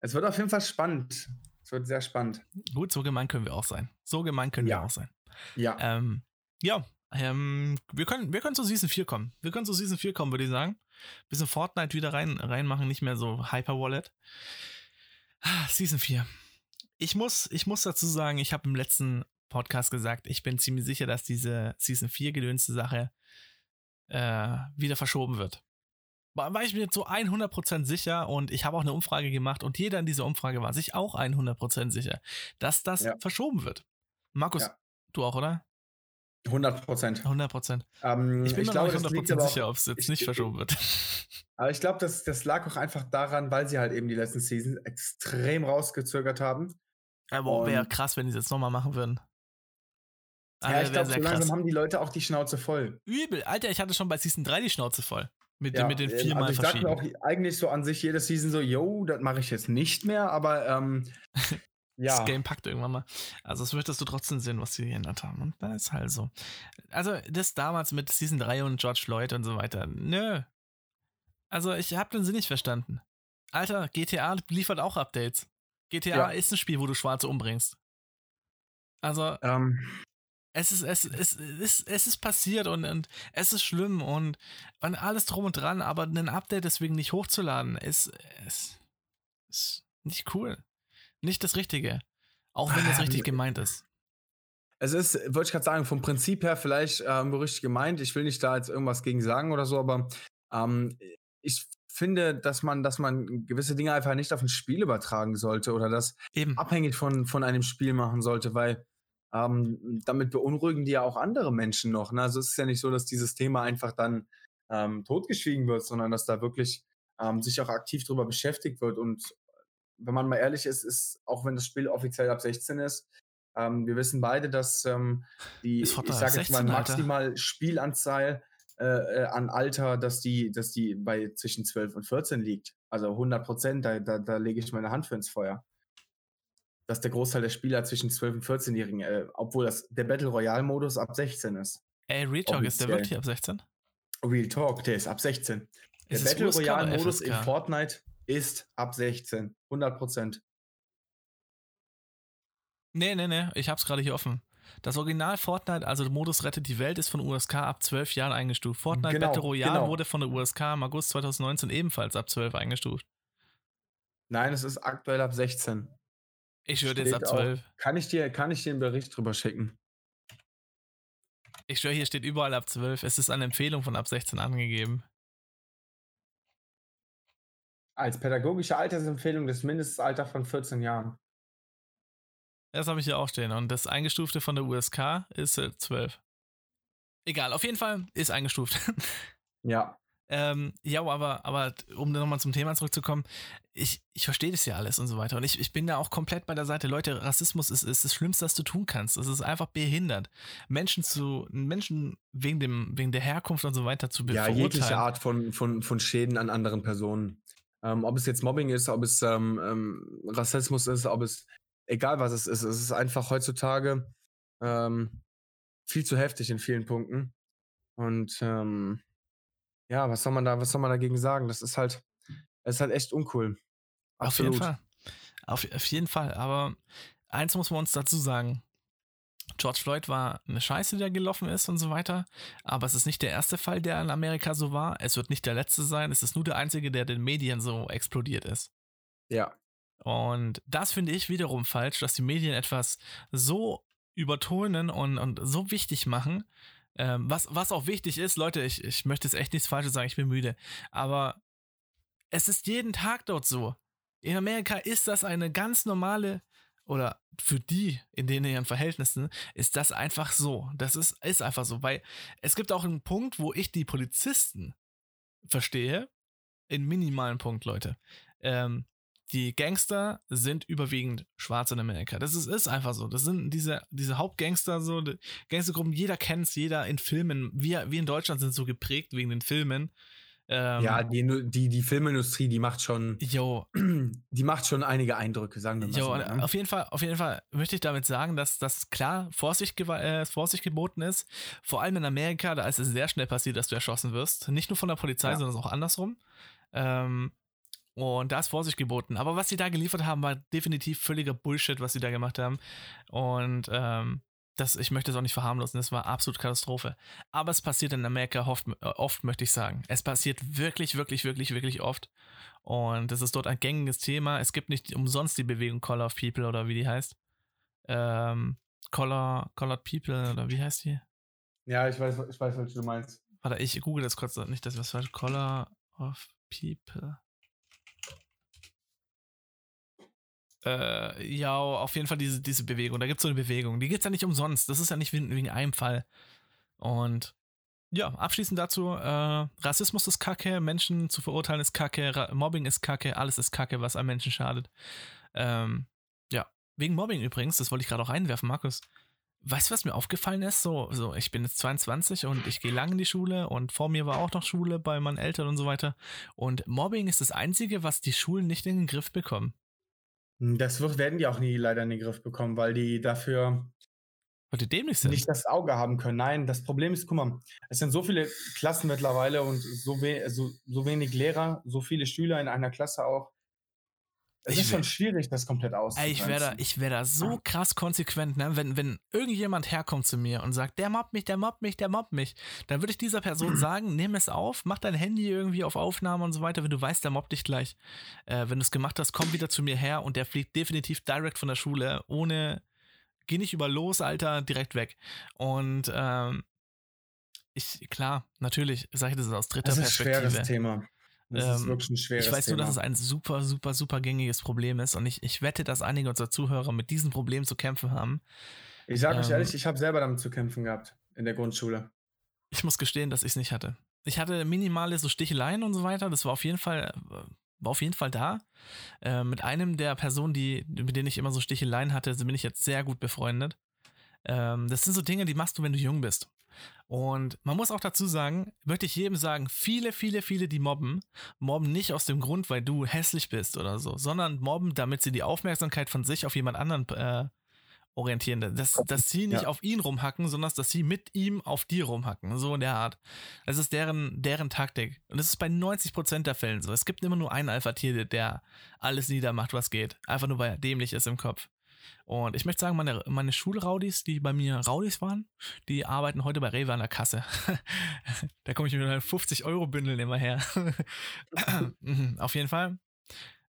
Es wird auf jeden Fall spannend. Es wird sehr spannend. Gut, so gemein können wir auch sein. So gemein können ja. wir auch sein. Ja. Ähm, ja, ähm, wir, können, wir können zu Season 4 kommen. Wir können zu Season 4 kommen, würde ich sagen. Bisschen Fortnite wieder rein, reinmachen, nicht mehr so Hyper Wallet. Ah, Season 4. Ich muss, ich muss dazu sagen, ich habe im letzten Podcast gesagt, ich bin ziemlich sicher, dass diese Season 4 gedönste Sache äh, wieder verschoben wird. War ich mir jetzt so 100% sicher und ich habe auch eine Umfrage gemacht und jeder in dieser Umfrage war sich auch 100% sicher, dass das ja. verschoben wird. Markus, ja. du auch, oder? 100 Prozent. 100 Prozent. Ähm, ich bin mir glaube, nicht 100 Prozent sicher, ob es jetzt ich, nicht verschoben wird. Aber ich glaube, das, das lag auch einfach daran, weil sie halt eben die letzten Seasons extrem rausgezögert haben. Aber wäre krass, wenn die es jetzt nochmal machen würden. ja, ah, ich glaube, so langsam haben die Leute auch die Schnauze voll. Übel. Alter, ich hatte schon bei Season 3 die Schnauze voll. Mit, ja, den, mit den viermal also ich dachte auch eigentlich so an sich jede Season so, yo, das mache ich jetzt nicht mehr, aber ähm, (laughs) ja. das Game packt irgendwann mal. Also es möchtest du trotzdem sehen, was sie geändert haben. Und da ist halt so. Also das damals mit Season 3 und George Floyd und so weiter. Nö. Also ich habe den Sinn nicht verstanden. Alter, GTA liefert auch Updates. GTA ja. ist ein Spiel, wo du Schwarze umbringst. Also ähm. es, ist, es, es, es, es ist passiert und, und es ist schlimm und, und alles drum und dran, aber ein Update deswegen nicht hochzuladen, ist, ist, ist nicht cool nicht das Richtige. Auch wenn das richtig gemeint ist. Es ist, wollte ich gerade sagen, vom Prinzip her vielleicht ähm, richtig gemeint. Ich will nicht da jetzt irgendwas gegen sagen oder so, aber ähm, ich finde, dass man, dass man gewisse Dinge einfach nicht auf ein Spiel übertragen sollte oder das Eben. abhängig von, von einem Spiel machen sollte, weil ähm, damit beunruhigen die ja auch andere Menschen noch. Ne? Also es ist ja nicht so, dass dieses Thema einfach dann ähm, totgeschwiegen wird, sondern dass da wirklich ähm, sich auch aktiv darüber beschäftigt wird und wenn man mal ehrlich ist, ist, auch wenn das Spiel offiziell ab 16 ist, Ähm, wir wissen beide, dass ähm, die, ich sage jetzt mal, maximal Spielanzahl äh, äh, an Alter, dass die, dass die bei zwischen 12 und 14 liegt. Also 100 Prozent, da, da, da lege ich meine Hand für ins Feuer. Dass der Großteil der Spieler zwischen 12 und 14-Jährigen, äh, obwohl das, der Battle Royale-Modus ab 16 ist. Ey, Real Talk, ist der wirklich ab 16? Real Talk, der ist ab 16. Der Battle Royale-Modus in Fortnite ist ab 16. 100 Prozent. Nee, nee, nee, ich hab's gerade hier offen. Das Original Fortnite, also der Modus Rettet die Welt, ist von USK ab 12 Jahren eingestuft. Fortnite genau, Battle Royale genau. wurde von der USK im August 2019 ebenfalls ab 12 eingestuft. Nein, es ist aktuell ab 16. Ich würde jetzt ab 12. Auch, kann, ich dir, kann ich dir einen Bericht drüber schicken? Ich schwöre, hier steht überall ab 12. Es ist eine Empfehlung von ab 16 angegeben. Als pädagogische Altersempfehlung das Mindestalter von 14 Jahren. Das habe ich hier auch stehen. Und das Eingestufte von der USK ist äh, 12. Egal, auf jeden Fall ist eingestuft. (laughs) Ja. Ähm, ja, aber, aber um nochmal zum Thema zurückzukommen, ich, ich verstehe das ja alles und so weiter. Und ich, ich bin da auch komplett bei der Seite. Leute, Rassismus ist, ist das Schlimmste, was du tun kannst. Es ist einfach behindert. Menschen zu, Menschen wegen dem, wegen der Herkunft und so weiter zu beurteilen. Ja, jegliche Art von, von, von Schäden an anderen Personen. Ähm, ob es jetzt Mobbing ist, ob es ähm, ähm, Rassismus ist, ob es egal was es ist, es ist einfach heutzutage ähm, viel zu heftig in vielen Punkten. Und ähm, ja, was soll man da, was soll man dagegen sagen? Das ist halt, es ist halt echt uncool. Absolut. Auf jeden Fall. Auf, auf jeden Fall. Aber eins muss man uns dazu sagen. George Floyd war eine Scheiße, die da gelaufen ist und so weiter. Aber es ist nicht der erste Fall, der in Amerika so war. Es wird nicht der letzte sein. Es ist nur der einzige, der den Medien so explodiert ist. Ja. Und das finde ich wiederum falsch, dass die Medien etwas so übertonen und, und so wichtig machen. Ähm, was, was auch wichtig ist, Leute, ich, ich möchte jetzt echt nichts Falsches sagen, ich bin müde. Aber es ist jeden Tag dort so. In Amerika ist das eine ganz normale, oder für die in den ihren Verhältnissen, ist das einfach so. Das ist, ist einfach so, weil es gibt auch einen Punkt, wo ich die Polizisten verstehe. In minimalen Punkt, Leute. Ähm, die Gangster sind überwiegend schwarz in Amerika. Das ist, ist einfach so. Das sind diese, diese Hauptgangster, so Gangstergruppen, jeder kennt es, jeder in Filmen. Wir, wir in Deutschland sind so geprägt wegen den Filmen. Ähm, ja, die, die, die Filmindustrie, die macht schon, yo, (clears throat) die macht schon einige Eindrücke, sagen wir mal jo, so. Ne? Auf jeden Fall, auf jeden Fall möchte ich damit sagen, dass das klar Vorsicht, äh, Vorsicht geboten ist. Vor allem in Amerika, da ist es sehr schnell passiert, dass du erschossen wirst. Nicht nur von der Polizei, ja. sondern auch andersrum. Ähm, und da ist Vorsicht geboten. Aber was sie da geliefert haben, war definitiv völliger Bullshit, was sie da gemacht haben. Und ähm, das, ich möchte es auch nicht verharmlosen, das war absolut Katastrophe. Aber es passiert in Amerika oft, äh, oft, möchte ich sagen. Es passiert wirklich, wirklich, wirklich, wirklich oft. Und das ist dort ein gängiges Thema. Es gibt nicht umsonst die Bewegung Color of People oder wie die heißt. Ähm, Color, Colored People oder wie heißt die? Ja, ich weiß, ich weiß, was du meinst. Warte, ich google das kurz, nicht, dass ich was falsch. Color of People. Äh, ja, auf jeden Fall diese, diese Bewegung. Da gibt es so eine Bewegung. Die gibt es ja nicht umsonst. Das ist ja nicht wegen, einem Fall. Und ja, abschließend dazu, äh, Rassismus ist Kacke, Menschen zu verurteilen ist Kacke, Ra Mobbing ist Kacke, alles ist Kacke, was einem Menschen schadet. Ähm, ja, wegen Mobbing übrigens, das wollte ich gerade auch reinwerfen, Markus. Weißt du, was mir aufgefallen ist? So, so, ich bin jetzt 22 und ich gehe lang in die Schule und vor mir war auch noch Schule bei meinen Eltern und so weiter. Und Mobbing ist das Einzige, was die Schulen nicht in den Griff bekommen. Hm, das wird, werden die auch nie leider in den Griff bekommen, weil die dafür weil die dämlich sind. nicht das Auge haben können. Nein, das Problem ist, guck mal, es sind so viele Klassen mittlerweile und so, we so, so wenig Lehrer, so viele Schüler in einer Klasse auch. Es ich ist schon schwierig, das komplett auszugrenzen. Ich wäre da, ich wär da so krass konsequent, ne? wenn, wenn irgendjemand herkommt zu mir und sagt, der mobbt mich, der mobbt mich, der mobbt mich, dann würde ich dieser Person (clears throat) sagen, nimm es auf, mach dein Handy irgendwie auf Aufnahme und so weiter, wenn du weißt, der mobbt dich gleich. Äh, wenn du es gemacht hast, komm wieder zu mir her und der fliegt definitiv direkt von der Schule, ohne, geh nicht über los, Alter, direkt weg. Und ähm, ich, klar, natürlich, sage ich das aus dritter das ist Perspektive. Ein schweres Thema. Das ähm, ist wirklich ein schweres Ich weiß Thema. nur, dass es ein super, super, super gängiges Problem ist und ich, ich wette, dass einige unserer Zuhörer mit diesem Problem zu kämpfen haben. Ich sage ähm, euch ehrlich, ich habe selber damit zu kämpfen gehabt in der Grundschule. Ich muss gestehen, dass ich es nicht hatte. Ich hatte minimale so Sticheleien und so weiter. Das war auf jeden Fall, äh, war auf jeden Fall da. Äh, mit einem der Personen, die, mit denen ich immer so Sticheleien hatte, bin ich jetzt sehr gut befreundet. Ähm, das sind so Dinge, die machst du, wenn du jung bist. Und man muss auch dazu sagen, möchte ich jedem sagen, viele, viele, viele, die mobben, mobben nicht aus dem Grund, weil du hässlich bist oder so, sondern mobben, damit sie die Aufmerksamkeit von sich auf jemand anderen äh, orientieren. Dass, dass sie nicht ja. auf ihn rumhacken, sondern dass sie mit ihm auf dir rumhacken. So in der Art. Das ist deren, deren Taktik. Und das ist bei 90% der Fällen so. Es gibt immer nur einen Alpha-Tier, der alles niedermacht, was geht. Einfach nur, weil er dämlich ist im Kopf. Und ich möchte sagen, meine, meine Schulraudis, die bei mir Raudis waren, die arbeiten heute bei Rewe an der Kasse. (laughs) da komme ich mit einem 50-Euro-Bündeln immer her. (laughs) Mhm, auf jeden Fall.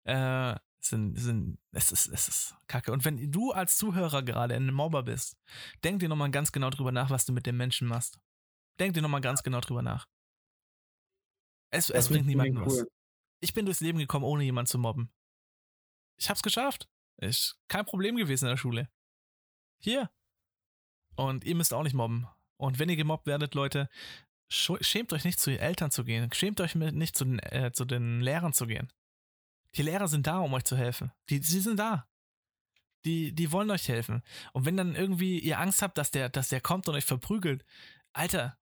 Äh, sind, sind, es ist, es ist kacke. Und wenn du als Zuhörer gerade ein Mobber bist, denk dir nochmal ganz genau drüber nach, was du mit dem Menschen machst. Denk dir nochmal ganz genau drüber nach. Es, es bringt niemandem cool. was. Ich bin durchs Leben gekommen, ohne jemanden zu mobben. Ich hab's geschafft. Ist kein Problem gewesen in der Schule. Hier. Und ihr müsst auch nicht mobben. Und wenn ihr gemobbt werdet, Leute, schämt euch nicht zu den Eltern zu gehen. Schämt euch nicht zu den, äh, zu den Lehrern zu gehen. Die Lehrer sind da, um euch zu helfen. Die, sie sind da. Die, die wollen euch helfen. Und wenn dann irgendwie ihr Angst habt, dass der, dass der kommt und euch verprügelt, Alter,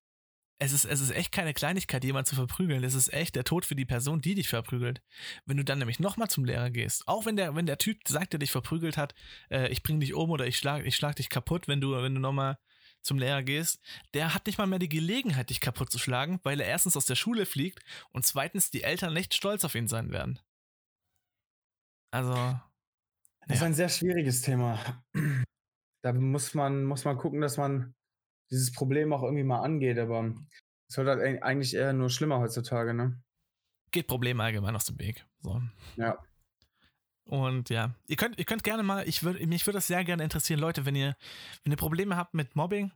es ist, es ist echt keine Kleinigkeit, jemanden zu verprügeln. Es ist echt der Tod für die Person, die dich verprügelt. Wenn du dann nämlich nochmal zum Lehrer gehst, auch wenn der, wenn der Typ sagt, der dich verprügelt hat, äh, ich bring dich um oder ich schlag, ich schlag dich kaputt, wenn du, wenn du nochmal zum Lehrer gehst, der hat nicht mal mehr die Gelegenheit, dich kaputt zu schlagen, weil er erstens aus der Schule fliegt und zweitens die Eltern nicht stolz auf ihn sein werden. Also. Das ist ein sehr schwieriges Thema. Da muss man, muss man gucken, dass man dieses Problem auch irgendwie mal angeht, aber es wird halt eigentlich eher nur schlimmer heutzutage, ne? Geht Problem allgemein aus dem Weg. So. Ja. Und ja, ihr könnt, ihr könnt gerne mal, ich würde, mich würde das sehr gerne interessieren, Leute, wenn ihr, wenn ihr Probleme habt mit Mobbing,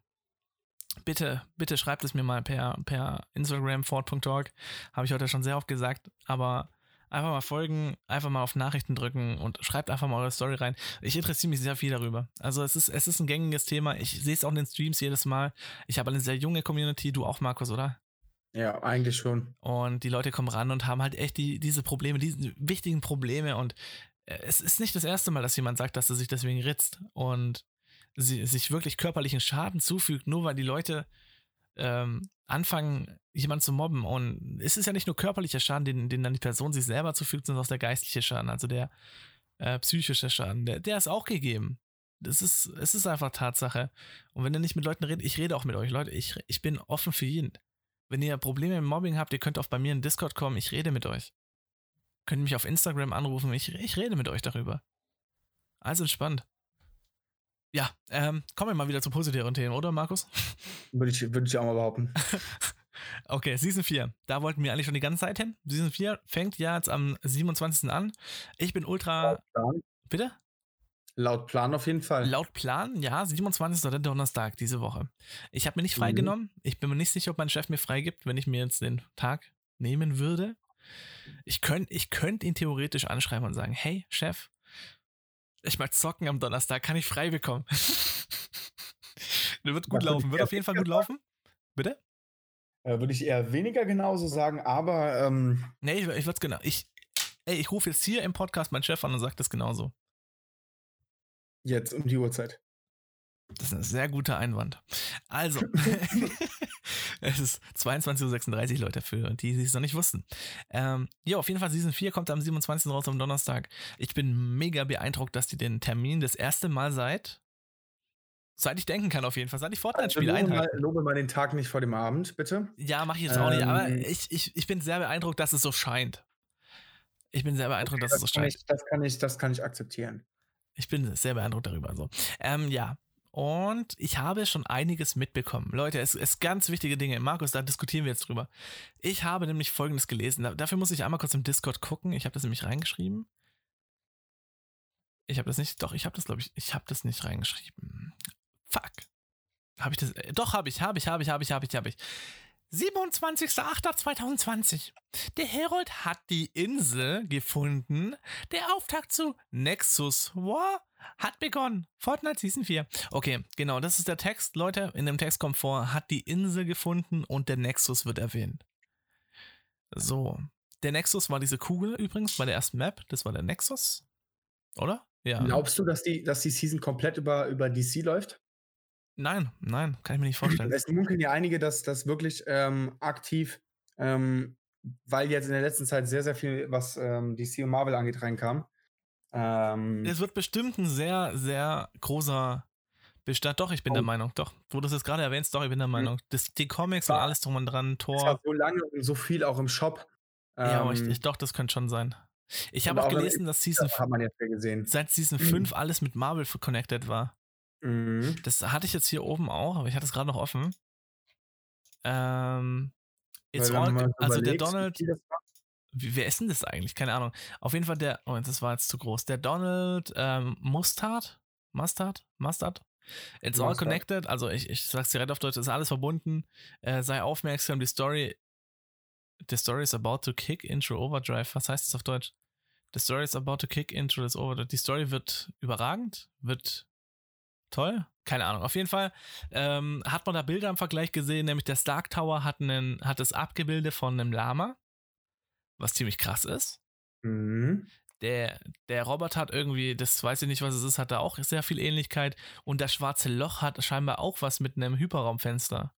bitte, bitte schreibt es mir mal per, per Instagram, fort.org. Habe ich heute schon sehr oft gesagt, aber Einfach mal folgen, einfach mal auf Nachrichten drücken und schreibt einfach mal eure Story rein. Ich interessiere mich sehr viel darüber. Also es ist, es ist ein gängiges Thema. Ich sehe es auch in den Streams jedes Mal. Ich habe eine sehr junge Community, du auch, Markus, oder? Ja, eigentlich schon. Und die Leute kommen ran und haben halt echt die, diese Probleme, diese wichtigen Probleme. Und äh, es ist nicht das erste Mal, dass jemand sagt, dass er sich deswegen ritzt und sie, sich wirklich körperlichen Schaden zufügt, nur weil die Leute ähm, anfangen, jemanden zu mobben. Und es ist ja nicht nur körperlicher Schaden, den, den dann die Person sich selber zufügt, sondern auch der geistliche Schaden, also der äh, psychische Schaden. Der, der ist auch gegeben. Das ist, es ist einfach Tatsache. Und wenn ihr nicht mit Leuten redet, ich rede auch mit euch, Leute, ich, ich bin offen für jeden. Wenn ihr Probleme mit Mobbing habt, ihr könnt auch bei mir in Discord kommen, ich rede mit euch. Könnt mich auf Instagram anrufen, ich, ich rede mit euch darüber. Also entspannt. Ja, ähm, kommen wir mal wieder zu positiveren Themen, oder Markus? (laughs) Würde ich, würde ich auch mal behaupten. (laughs) okay, Season 4. Da wollten wir eigentlich schon die ganze Zeit hin. Season 4 fängt ja jetzt am 27. an. Ich bin ultra. Laut. Bitte? Laut Plan auf jeden Fall. Laut Plan, ja, 27. oder Donnerstag diese Woche. Ich habe mir nicht freigenommen. Mhm. Ich bin mir nicht sicher, ob mein Chef mir freigibt, wenn ich mir jetzt den Tag nehmen würde. Ich könnte ich könnt ihn theoretisch anschreiben und sagen: Hey, Chef, ich mal zocken am Donnerstag, kann ich frei bekommen. wird gut laufen, wird auf jeden Fall gut laufen. Bitte? Äh, würde ich eher weniger genauso sagen, aber. Ähm nee, ich, ich würde es genau. Ich, ey, ich rufe jetzt hier im Podcast meinen Chef an und sage das genauso. Jetzt um die Uhrzeit. Das ist ein sehr guter Einwand. Also, (laughs) (laughs) es ist 22.36 Uhr, Leute, für die, die es noch nicht wussten. Ähm, ja, auf jeden Fall, Season 4 kommt am 27. raus am Donnerstag. Ich bin mega beeindruckt, dass die den Termin das erste Mal seit, seit ich denken kann, auf jeden Fall, seit ich Fortnite-Spiele also, einhalte. Lobe mal den Tag nicht vor dem Abend, bitte. Ja, mache ich jetzt ähm, auch nicht, aber ähm, ich, ich, ich bin sehr beeindruckt, dass es so scheint. Ich bin sehr beeindruckt, okay, dass es so scheint. Ich, das, kann ich, das kann ich akzeptieren. Ich bin sehr beeindruckt darüber. Also. Ähm, ja, und ich habe schon einiges mitbekommen. Leute, es ist ganz wichtige Dinge. Markus, da diskutieren wir jetzt drüber. Ich habe nämlich Folgendes gelesen. Dafür muss ich einmal kurz im Discord gucken. Ich habe das nämlich reingeschrieben. Ich habe das nicht, doch, ich habe das, glaube ich, ich habe das nicht reingeschrieben. Fuck. Habe ich das, äh, doch, habe ich, habe ich, habe ich, habe ich, habe ich, habe ich. 27.08.2020. Der Herold hat die Insel gefunden. Der Auftakt zu Nexus War hat begonnen. Fortnite Season 4. Okay, genau, das ist der Text. Leute, in dem Text kommt vor, hat die Insel gefunden und der Nexus wird erwähnt. So. der Nexus war diese Kugel übrigens bei der ersten Map. Das war der Nexus. Oder? Ja. Glaubst du, dass die, dass die Season komplett über, über DC läuft? Nein, nein, kann ich mir nicht vorstellen. Es munkeln ja einige, dass das wirklich ähm, aktiv, ähm, weil jetzt in der letzten Zeit sehr, sehr viel, was ähm, DC und Marvel angeht, reinkam. Ähm, es wird bestimmt ein sehr, sehr großer Bestand. Doch, ich bin oh. der Meinung. Doch, wo du es jetzt gerade erwähnst, doch, ich bin der hm. Meinung. Das, die Comics war, und alles drum und dran, Tor. war so lange und so viel auch im Shop. ja, aber ich, ähm, ich, doch, das könnte schon sein. Ich habe auch gelesen, dass Season gesehen. seit Season 5 alles mit Marvel connected war. Mhm. Das hatte ich jetzt hier oben auch, aber ich hatte es gerade noch offen. Ähm, all, also der Donald. Wie, wer ist denn das eigentlich? Keine Ahnung. Auf jeden Fall der, oh, das war jetzt zu groß. Der Donald ähm, Mustard? Mustard? Mustard? It's all connected. Also ich, ich sag's direkt auf Deutsch, ist alles verbunden. Äh, sei aufmerksam, die Story. The story is about to kick into overdrive. Was heißt das auf Deutsch? The story is about to kick into this overdrive. Die Story wird überragend, wird toll. Keine Ahnung. Auf jeden Fall ähm, hat man da Bilder im Vergleich gesehen, nämlich der Stark Tower hat, einen, hat das Abgebilde von einem Lama, was ziemlich krass ist. Mhm. Der, der Roboter hat irgendwie, das weiß ich nicht, was es ist, hat da auch sehr viel Ähnlichkeit. Und das schwarze Loch hat scheinbar auch was mit einem Hyperraumfenster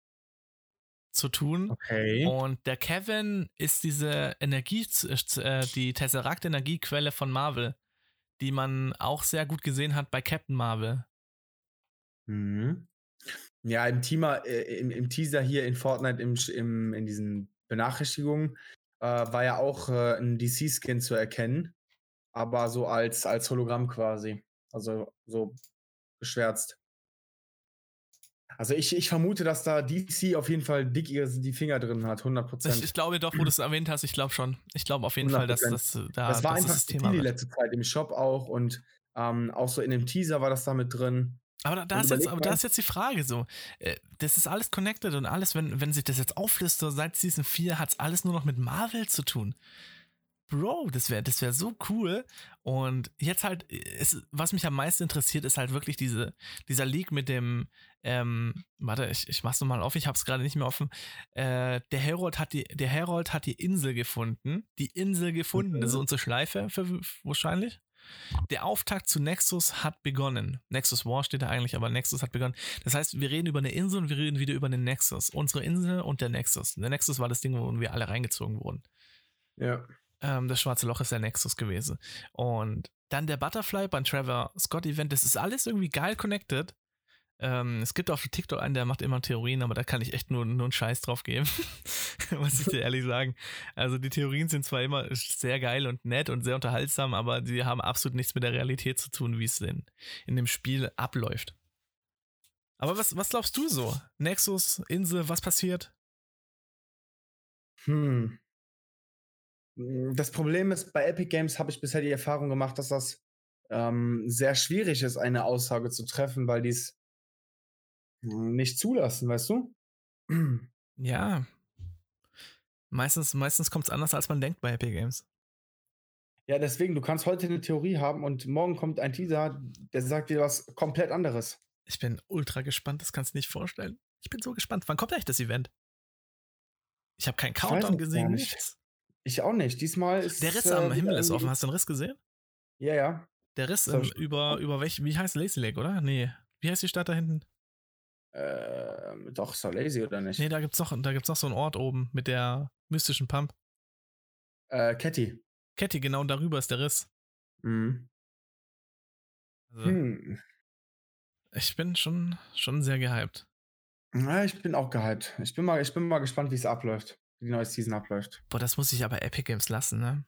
zu tun. Okay. Und der Kevin ist diese Energie, äh, die Tesseract-Energiequelle von Marvel, die man auch sehr gut gesehen hat bei Captain Marvel. Mhm. Ja, im, Teamer, äh, im, im, Teaser hier in Fortnite, im, im, in diesen Benachrichtigungen, äh, war ja auch äh, ein DC-Skin zu erkennen, aber so als, als Hologramm quasi. Also so geschwärzt. Also ich, ich vermute, dass da DC auf jeden Fall dick die Finger drin hat, 100%. Ich, ich glaube doch, wo du es erwähnt hast, ich glaube schon. Ich glaube auf jeden 100%. Fall, dass das äh, da das war einfach das Thema die letzte Zeit im Shop auch und ähm, auch so in dem Teaser war das da mit drin. Aber da, ist jetzt, aber da ist jetzt die Frage so. Äh, das ist alles connected und alles, wenn, wenn sich das jetzt auflistet, seit Season 4 hat es alles nur noch mit Marvel zu tun. Bro, das wäre das wär so cool. Und jetzt halt, ist, was mich am meisten interessiert, ist halt wirklich diese, dieser Leak mit dem, ähm, warte, ich, ich mach's nochmal auf, ich hab's gerade nicht mehr offen. Äh, der Herold hat die, der Herold hat die Insel gefunden. Die Insel gefunden, mhm. das ist unsere Schleife für, wahrscheinlich. Der Auftakt zu Nexus hat begonnen. Nexus War steht da eigentlich, aber Nexus hat begonnen. Das heißt, wir reden über eine Insel und wir reden wieder über den Nexus. Unsere Insel und der Nexus. Der Nexus war das Ding, wo wir alle reingezogen wurden. Ja. Ähm, das schwarze Loch ist der Nexus gewesen. Und dann der Butterfly beim Trevor Scott Event. Das ist alles irgendwie geil connected. Ähm, es gibt auf TikTok einen, der macht immer Theorien, aber da kann ich echt nur, nur einen Scheiß drauf geben. (laughs) Muss ich dir ehrlich sagen. Also die Theorien sind zwar immer sehr geil und nett und sehr unterhaltsam, aber die haben absolut nichts mit der Realität zu tun, wie es in, in dem Spiel abläuft. Aber was, was glaubst du so? Nexus, Insel, was passiert? Hm. Das Problem ist, bei Epic Games habe ich bisher die Erfahrung gemacht, dass das ähm, sehr schwierig ist, eine Aussage zu treffen, weil die es nicht zulassen, weißt du? Ja. Meistens, meistens kommt es anders, als man denkt bei Epic Games. Ja, deswegen, du kannst heute eine Theorie haben und morgen kommt ein Teaser, der sagt dir was komplett anderes. Ich bin ultra gespannt, das kannst du nicht vorstellen. Ich bin so gespannt. Wann kommt eigentlich das Event? Ich habe keinen Countdown gesehen, nichts. Ich auch nicht. Diesmal ist. Der Riss äh, am Himmel ist offen. Hast du den Riss gesehen? Ja, ja. Der Riss im, über, über welch, wie heißt Lazy Lake, oder? Nee. Wie heißt die Stadt da hinten? Äh, doch, so lazy oder nicht? Nee, da gibt's noch, da gibt's noch so einen Ort oben mit der mystischen Pump. Äh, Ketty. Ketty, genau darüber ist der Riss. Mhm. Also, hm. Ich bin schon, schon sehr gehypt. Ja, ich bin auch gehypt. Ich bin mal, ich bin mal gespannt, wie es abläuft, wie die neue Season abläuft. Boah, das muss ich aber Epic Games lassen, ne?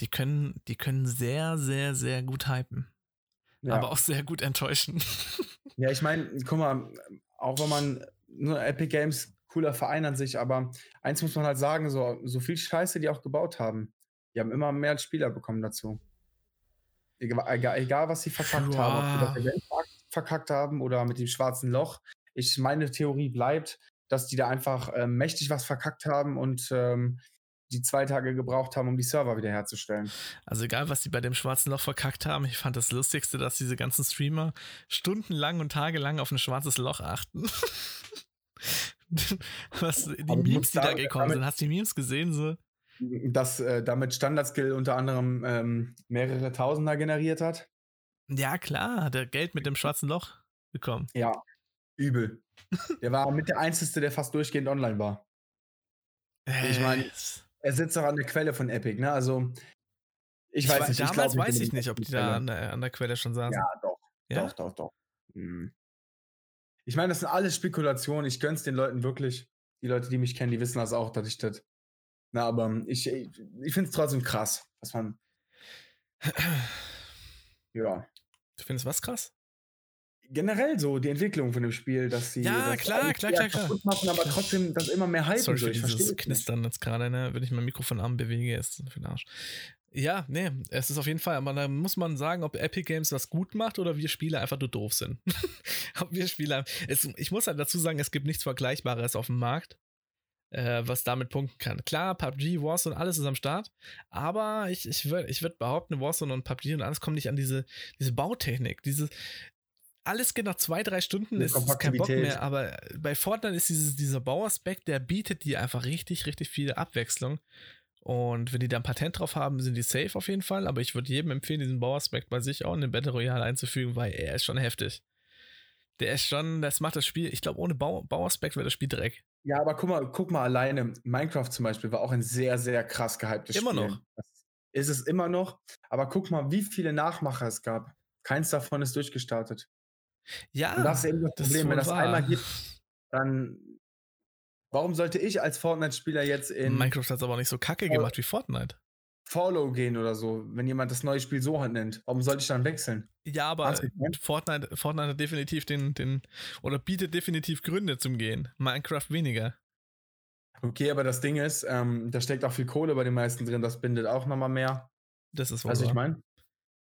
Die können, die können sehr, sehr, sehr gut hypen. Ja. Aber auch sehr gut enttäuschen. (laughs) Ja, ich meine, guck mal, auch wenn man nur Epic Games cooler Verein an sich, aber eins muss man halt sagen, so, so viel Scheiße, die auch gebaut haben, die haben immer mehr Spieler bekommen dazu. Egal, egal was sie verkackt wow. haben, ob sie das Event verkackt haben oder mit dem schwarzen Loch. Ich, meine Theorie bleibt, dass die da einfach äh, mächtig was verkackt haben und ähm, die zwei Tage gebraucht haben, um die Server wiederherzustellen. Also egal, was sie bei dem schwarzen Loch verkackt haben, ich fand das Lustigste, dass diese ganzen Streamer stundenlang und tagelang auf ein schwarzes Loch achten. (laughs) was, die Aber Memes, die da gekommen sind, hast du die Memes gesehen? So? das äh, damit Standard-Skill unter anderem ähm, mehrere Tausender generiert hat. Ja, klar, hat er Geld mit dem schwarzen Loch bekommen. Ja, übel. der war mit der Einzige, der fast durchgehend online war. Ich meine, er sitzt auch an der Quelle von Epic, ne? Also, ich, ich weiß nicht. Damals ich weiß ich nicht, ob die da an der, an der, Quelle schon saßen. Ja, doch. Ja? Doch, doch, doch. Hm. Ich meine, das sind alles Spekulationen. Ich gönn's den Leuten wirklich. Die Leute, die mich kennen, die wissen das auch, dass ich das. Na, aber ich, ich, ich finde es trotzdem krass, dass man. (clears throat) ja. Du findest was krass? Generell so die Entwicklung von dem Spiel, dass sie ja das klar klar klar klar machen, aber trotzdem das immer mehr halten. Sorry für dieses Knistern jetzt gerade, ne? wenn ich mein Mikrofon arm bewege, ist für den Arsch. Ja, nee, es ist auf jeden Fall, aber da muss man sagen, ob Epic Games was gut macht oder wir Spieler einfach nur doof sind. (laughs) ob wir Spieler, es, ich muss halt dazu sagen, es gibt nichts Vergleichbares auf dem Markt, äh, was damit punkten kann. Klar, PUBG, Warzone, alles ist am Start, aber ich, ich würde ich würd behaupten, Warzone und PUBG und alles kommen nicht an diese, diese Bautechnik, diese, alles geht nach zwei, drei Stunden, ist, ist kein Bock mehr, aber bei Fortnite ist dieses, dieser Bauaspekt, der bietet dir einfach richtig, richtig viel Abwechslung. Und wenn die da ein Patent drauf haben, sind die safe auf jeden Fall. Aber ich würde jedem empfehlen, diesen Bauaspekt bei sich auch in den Battle Royale einzufügen, weil er ist schon heftig. Der ist schon, das macht das Spiel, ich glaube, ohne Bau, Bauaspekt wäre das Spiel Dreck. Ja, aber guck mal, guck mal alleine. Minecraft zum Beispiel war auch ein sehr, sehr krass gehyptes immer Spiel. Immer noch. Das ist es immer noch. Aber guck mal, wie viele Nachmacher es gab. Keins davon ist durchgestartet. Ja. Und das ist eben das Problem. Wenn das wahr. einmal gibt, dann. Warum sollte ich als Fortnite-Spieler jetzt in. Minecraft hat es aber nicht so kacke gemacht wie Fortnite. Follow gehen oder so, wenn jemand das neue Spiel so nennt. Warum sollte ich dann wechseln? Ja, aber Fortnite, Fortnite hat definitiv den, den, oder bietet definitiv Gründe zum Gehen. Minecraft weniger. Okay, aber das Ding ist, ähm, da steckt auch viel Kohle bei den meisten drin, das bindet auch nochmal mehr. Das ist Was ich meine?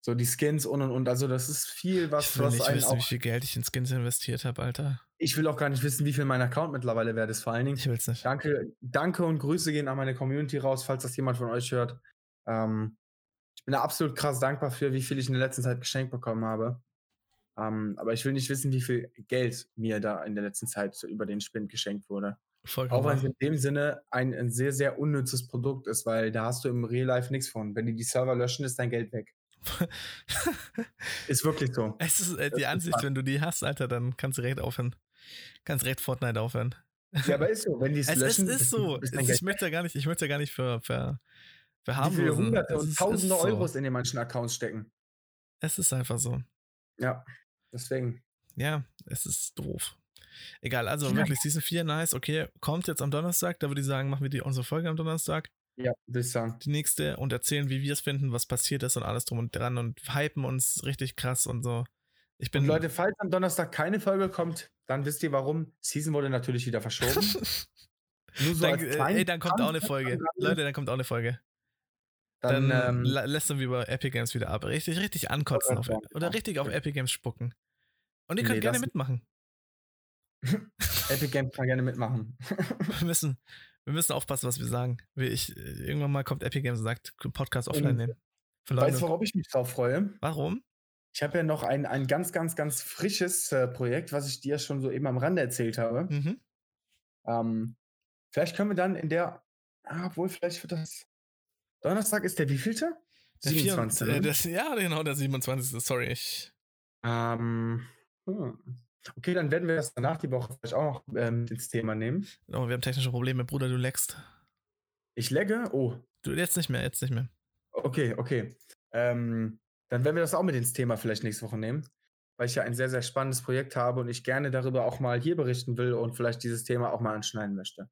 So die Skins und und und. Also, das ist viel, was Ich will was nicht wissen, auch, wie viel Geld ich in Skins investiert habe, Alter. Ich will auch gar nicht wissen, wie viel mein Account mittlerweile wert ist, vor allen Dingen. Ich will's nicht. Danke, danke und Grüße gehen an meine Community raus, falls das jemand von euch hört. Ähm, ich bin da absolut krass dankbar für, wie viel ich in der letzten Zeit geschenkt bekommen habe. Ähm, aber ich will nicht wissen, wie viel Geld mir da in der letzten Zeit über den Spind geschenkt wurde. Vollkommen. Auch wenn es in dem Sinne ein, ein, sehr, sehr unnützes Produkt ist, weil da hast du im Real Life nichts von. Wenn die die Server löschen, ist dein Geld weg. Ist wirklich so. (laughs) Es ist äh, die Ansicht, wenn du die hast, Alter, dann kannst du recht aufhören. Kannst recht Fortnite aufhören. Ja, aber ist so, wenn die es löschen. Es ist so. Es, ich möchte ja gar nicht, ich möchte ja gar nicht für, für, für Wie viele Hunderte und Tausende Euros so. in den manchen Accounts stecken. Es ist einfach so. Ja, deswegen. Ja, es ist doof. Egal, also wirklich, Season 4, nice, okay, kommt jetzt am Donnerstag, da würde ich sagen, machen wir die unsere Folge am Donnerstag. Ja, würde ich sagen. Die nächste und erzählen, wie wir es finden, was passiert ist und alles drum und dran und hypen uns richtig krass und so. Ich bin und Leute, falls am Donnerstag keine Folge kommt, dann wisst ihr warum. Season wurde natürlich wieder verschoben. (laughs) Nur so dann, äh, ey, dann kommt auch eine Folge. Leute, dann kommt auch eine Folge. Dann, dann ähm, lässt wir über Epic Games wieder ab. Richtig, richtig ankotzen. Auf, oder richtig auf Epic Games spucken. Und ihr könnt nee, gerne mitmachen. (laughs) Epic Games kann gerne mitmachen. (laughs) wir, müssen, wir müssen aufpassen, was wir sagen. Ich, irgendwann mal kommt Epic Games und sagt, Podcast offline nehmen. Weißt du, worauf ich mich drauf freue? Warum? Ich habe ja noch ein, ein ganz, ganz, ganz frisches äh, Projekt, was ich dir schon so eben am Rande erzählt habe. Mhm. Ähm, vielleicht können wir dann in der, ah, obwohl, vielleicht wird das. Donnerstag ist der wievielte? Der 27. Vier, äh, das, ja, genau, der 27. Sorry. Ich. Ähm, hm. Okay, dann werden wir das danach die Woche vielleicht auch noch ähm, ins Thema nehmen. Oh, wir haben technische Probleme, Bruder, du leckst. Ich legge? Oh. Du, jetzt nicht mehr, jetzt nicht mehr. Okay, okay. Ähm, dann werden wir das auch mit ins Thema vielleicht nächste Woche nehmen, weil ich ja ein sehr, sehr spannendes Projekt habe und ich gerne darüber auch mal hier berichten will und vielleicht dieses Thema auch mal anschneiden möchte.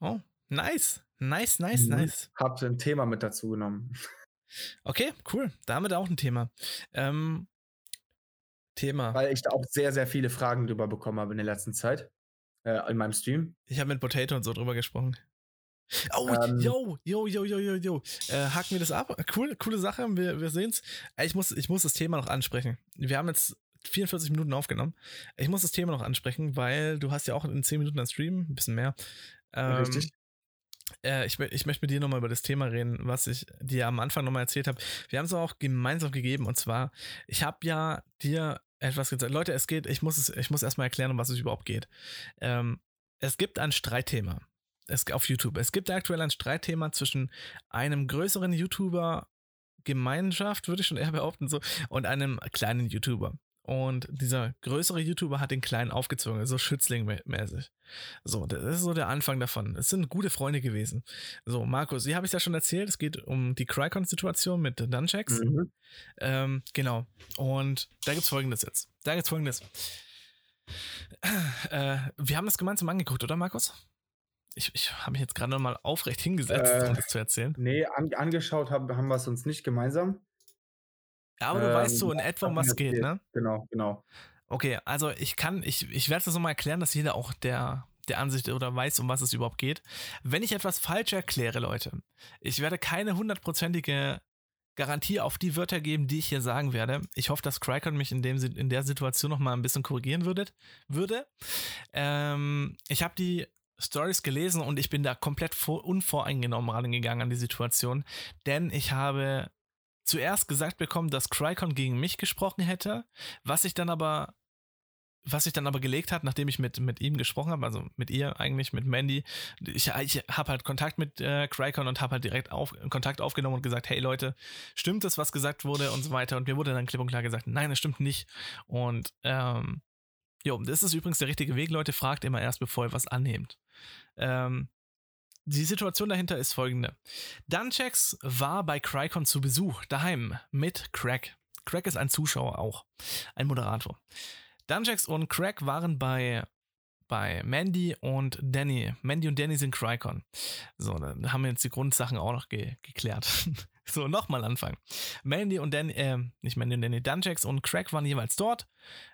Oh, nice. Nice, nice, mhm. nice. Habt ein Thema mit dazu genommen. Okay, cool. Damit auch ein Thema. Ähm, Thema. Weil ich da auch sehr, sehr viele Fragen drüber bekommen habe in der letzten Zeit. Äh, in meinem Stream. Ich habe mit Potato und so drüber gesprochen. Oh, ähm, yo, yo, yo, yo, yo, yo. Äh, haken wir das ab. Cool, coole Sache. Wir, wir sehen's. Ich muss, ich muss das Thema noch ansprechen. Wir haben jetzt 44 Minuten aufgenommen. Ich muss das Thema noch ansprechen, weil du hast ja auch in 10 Minuten einen Stream, ein bisschen mehr. Ähm, Richtig. Äh, ich, ich möchte mit dir nochmal über das Thema reden, was ich dir am Anfang nochmal erzählt habe. Wir haben es auch gemeinsam gegeben und zwar, ich habe ja dir etwas gesagt. Leute, es geht, ich muss es, ich muss erstmal erklären, um was es überhaupt geht. Ähm, es gibt ein Streitthema es, auf YouTube. Es gibt aktuell ein Streitthema zwischen einem größeren YouTuber Gemeinschaft, würde ich schon eher behaupten, so, und einem kleinen YouTuber. Und dieser größere YouTuber hat den kleinen aufgezogen, so Schützling-mäßig. So, das ist so der Anfang davon. Es sind gute Freunde gewesen. So, Markus, hier habe ich ja schon erzählt, es geht um die Crycon-Situation mit Dunchecks. Mhm. Ähm, genau. Und da gibt es folgendes jetzt. Da gibt es folgendes. Äh, wir haben das gemeinsam angeguckt, oder Markus? Ich, ich habe mich jetzt gerade nochmal aufrecht hingesetzt, äh, um das zu erzählen. Nee, an, angeschaut haben, haben wir es uns nicht gemeinsam. Ja, aber du ähm, weißt so in etwa, um was geht, ne? Genau, genau. Okay, also ich kann, ich, ich werde das nochmal erklären, dass jeder auch der, der Ansicht oder weiß, um was es überhaupt geht. Wenn ich etwas falsch erkläre, Leute, ich werde keine hundertprozentige Garantie auf die Wörter geben, die ich hier sagen werde. Ich hoffe, dass Cricon mich in, dem, in der Situation nochmal ein bisschen korrigieren würdet, würde. Ähm, ich habe die Stories gelesen und ich bin da komplett vor, unvoreingenommen rangegangen an die Situation, denn ich habe zuerst gesagt bekommen, dass Cricon gegen mich gesprochen hätte, was ich dann aber was sich dann aber gelegt hat, nachdem ich mit, mit ihm gesprochen habe, also mit ihr eigentlich, mit Mandy, ich, ich habe halt Kontakt mit äh, Cricon und habe halt direkt auf, Kontakt aufgenommen und gesagt, hey Leute, stimmt das, was gesagt wurde und so weiter. Und mir wurde dann klipp und klar gesagt, nein, das stimmt nicht. Und ähm, jo, das ist übrigens der richtige Weg, Leute, fragt immer erst, bevor ihr was annehmt. Ähm, die Situation dahinter ist folgende. Dunchecks war bei Cricon zu Besuch, daheim, mit Crack. Crack ist ein Zuschauer auch, ein Moderator. Dunchecks und Crack waren bei, bei Mandy und Danny. Mandy und Danny sind Cricon. So, dann haben wir jetzt die Grundsachen auch noch ge geklärt. So, nochmal anfangen. Mandy und Danny, äh, nicht Mandy und Danny, Dunjax und Craig waren jeweils dort.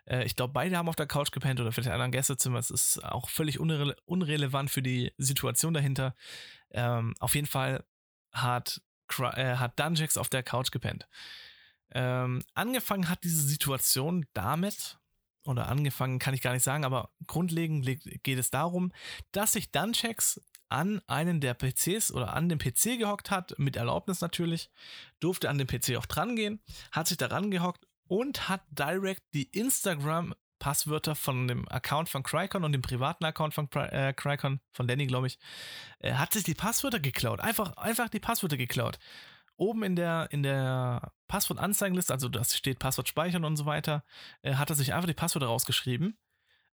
Äh, ich glaube, beide haben auf der Couch gepennt oder vielleicht in einem Gästezimmer. Es ist auch völlig unre unrelevant für die Situation dahinter. Ähm, auf jeden Fall hat, äh, hat Dunjax auf der Couch gepennt. Ähm, angefangen hat diese Situation damit, oder angefangen kann ich gar nicht sagen, aber grundlegend geht es darum, dass sich Dunchecks an einen der PCs oder an dem PC gehockt hat, mit Erlaubnis natürlich, durfte an den PC auch dran gehen, hat sich daran gehockt und hat direkt die Instagram Passwörter von dem Account von Cricon und dem privaten Account von äh, Cricon, von Danny, glaube ich, äh, hat sich die Passwörter geklaut. Einfach, einfach die Passwörter geklaut. Oben in der, in der Passwortanzeigenliste, also das steht Passwort speichern und so weiter, äh, hat er sich einfach die Passwörter rausgeschrieben.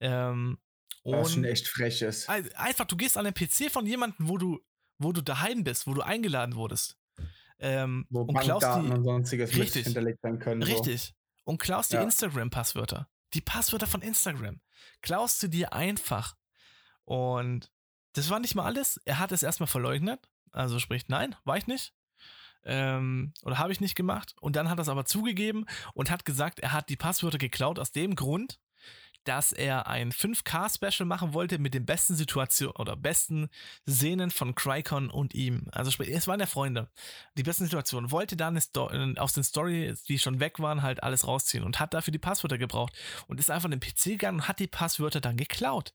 Ähm, was schon echt frech ist. Einfach, du gehst an den PC von jemandem, wo du, wo du daheim bist, wo du eingeladen wurdest. Ähm, wo und klaust die, und sonstiges richtig, hinterlegt sein können. Richtig. So. Und klaust ja. die Instagram-Passwörter. Die Passwörter von Instagram. Klaust du dir einfach. Und das war nicht mal alles. Er hat es erstmal verleugnet. Also spricht, nein, war ich nicht. Ähm, oder habe ich nicht gemacht. Und dann hat er es aber zugegeben und hat gesagt, er hat die Passwörter geklaut aus dem Grund, dass er ein 5K-Special machen wollte mit den besten Situationen oder besten Szenen von Cricon und ihm. Also es waren ja Freunde. Die besten Situationen. Wollte dann äh, aus den Stories, die schon weg waren, halt alles rausziehen und hat dafür die Passwörter gebraucht und ist einfach in den PC gegangen und hat die Passwörter dann geklaut.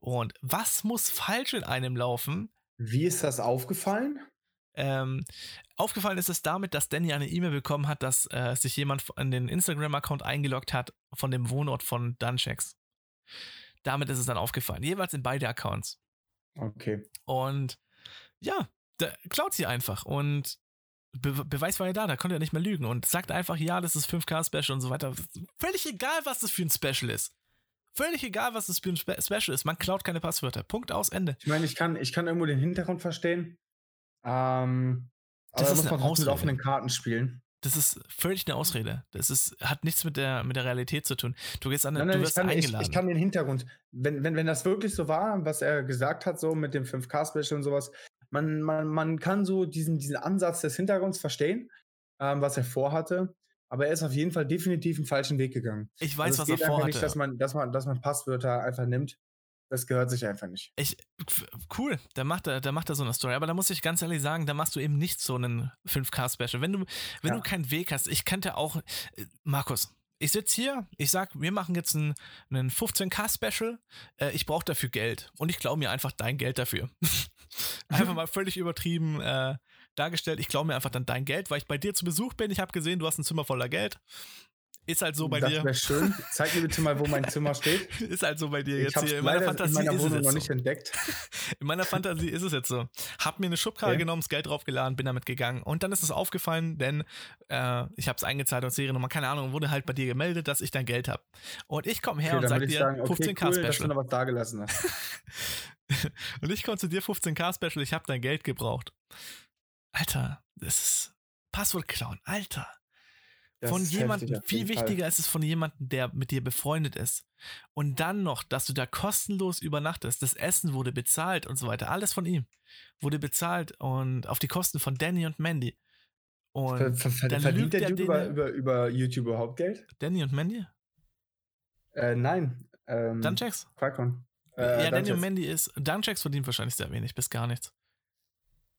Und was muss falsch in einem laufen? Wie ist das aufgefallen? Ähm, aufgefallen ist es damit, dass Danny eine E-Mail bekommen hat, dass äh, sich jemand an den Instagram-Account eingeloggt hat von dem Wohnort von Dunchecks. Damit ist es dann aufgefallen. Jeweils in beide Accounts. Okay. Und ja, da klaut sie einfach. Und Be Beweis war ja da, da konnte er nicht mehr lügen und sagt einfach, ja, das ist 5K-Special und so weiter. Völlig egal, was das für ein Special ist. Völlig egal, was das für ein Spe Special ist. Man klaut keine Passwörter. Punkt aus, Ende. Ich meine, ich kann, ich kann irgendwo den Hintergrund verstehen. Ähm, das aber ist muss man trotzdem mit offenen Karten spielen. Das ist völlig eine Ausrede. Das ist, hat nichts mit der, mit der Realität zu tun. Du gehst an nein, nein, du wirst ich kann, eingeladen. Ich, ich, kann den Hintergrund, wenn, wenn, wenn das wirklich so war, was er gesagt hat, so mit dem 5K-Special und sowas, man, man, man kann so diesen, diesen Ansatz des Hintergrunds verstehen, ähm, was er vorhatte. Aber er ist auf jeden Fall definitiv einen falschen Weg gegangen. Ich weiß, also was er vorhatte. Nicht, dass man, dass, man, dass man Passwörter einfach nimmt das gehört sich einfach nicht. Ich, cool, da macht er, da macht er so eine Story. Aber da muss ich ganz ehrlich sagen, da machst du eben nicht so einen 5K-Special. Wenn du, wenn ja. du keinen Weg hast, ich kannte auch, äh, Markus, ich sitze hier, ich sag, wir machen jetzt einen, einen 15K-Special, äh, ich brauche dafür Geld. Und ich glaube mir einfach dein Geld dafür. (laughs) einfach mal völlig übertrieben äh, dargestellt. Ich glaube mir einfach dann dein Geld, weil ich bei dir zu Besuch bin. Ich habe gesehen, du hast ein Zimmer voller Geld Ist halt so bei das dir. Das wäre schön. Zeig mir bitte mal, wo mein Zimmer steht. (laughs) Ist halt so bei dir ich jetzt hier. In meiner Fantasie in meiner ist es noch jetzt nicht so. entdeckt. (laughs) In meiner Fantasie ist es jetzt so. Hab mir eine Schubkarre Okay. genommen, das Geld draufgeladen, bin damit gegangen. Und dann ist es aufgefallen, denn äh, ich habe es eingezahlt aus Seriennummer, keine Ahnung, wurde halt bei dir gemeldet, dass ich dein Geld habe. Und ich komme her Okay, und sag dir sagen, okay, 15k cool, dass du Special. noch was da gelassen hast. (laughs) und ich komme zu dir 15k Special, ich habe dein Geld gebraucht. Alter, das ist Passwort klauen, Alter. Das von jemandem, viel Fall. wichtiger ist es von jemandem, der mit dir befreundet ist. Und dann noch, dass du da kostenlos übernachtest. Das Essen wurde bezahlt und so weiter. Alles von ihm wurde bezahlt und auf die Kosten von Danny und Mandy. Und ver ver dann verdient der er Dude über, über, über YouTube überhaupt Geld? Danny und Mandy? Äh, nein. Ähm, Dunchecks? Qualcomm. Äh, ja, Danny und Mandy ist. Dunchecks verdient wahrscheinlich sehr wenig, bis gar nichts.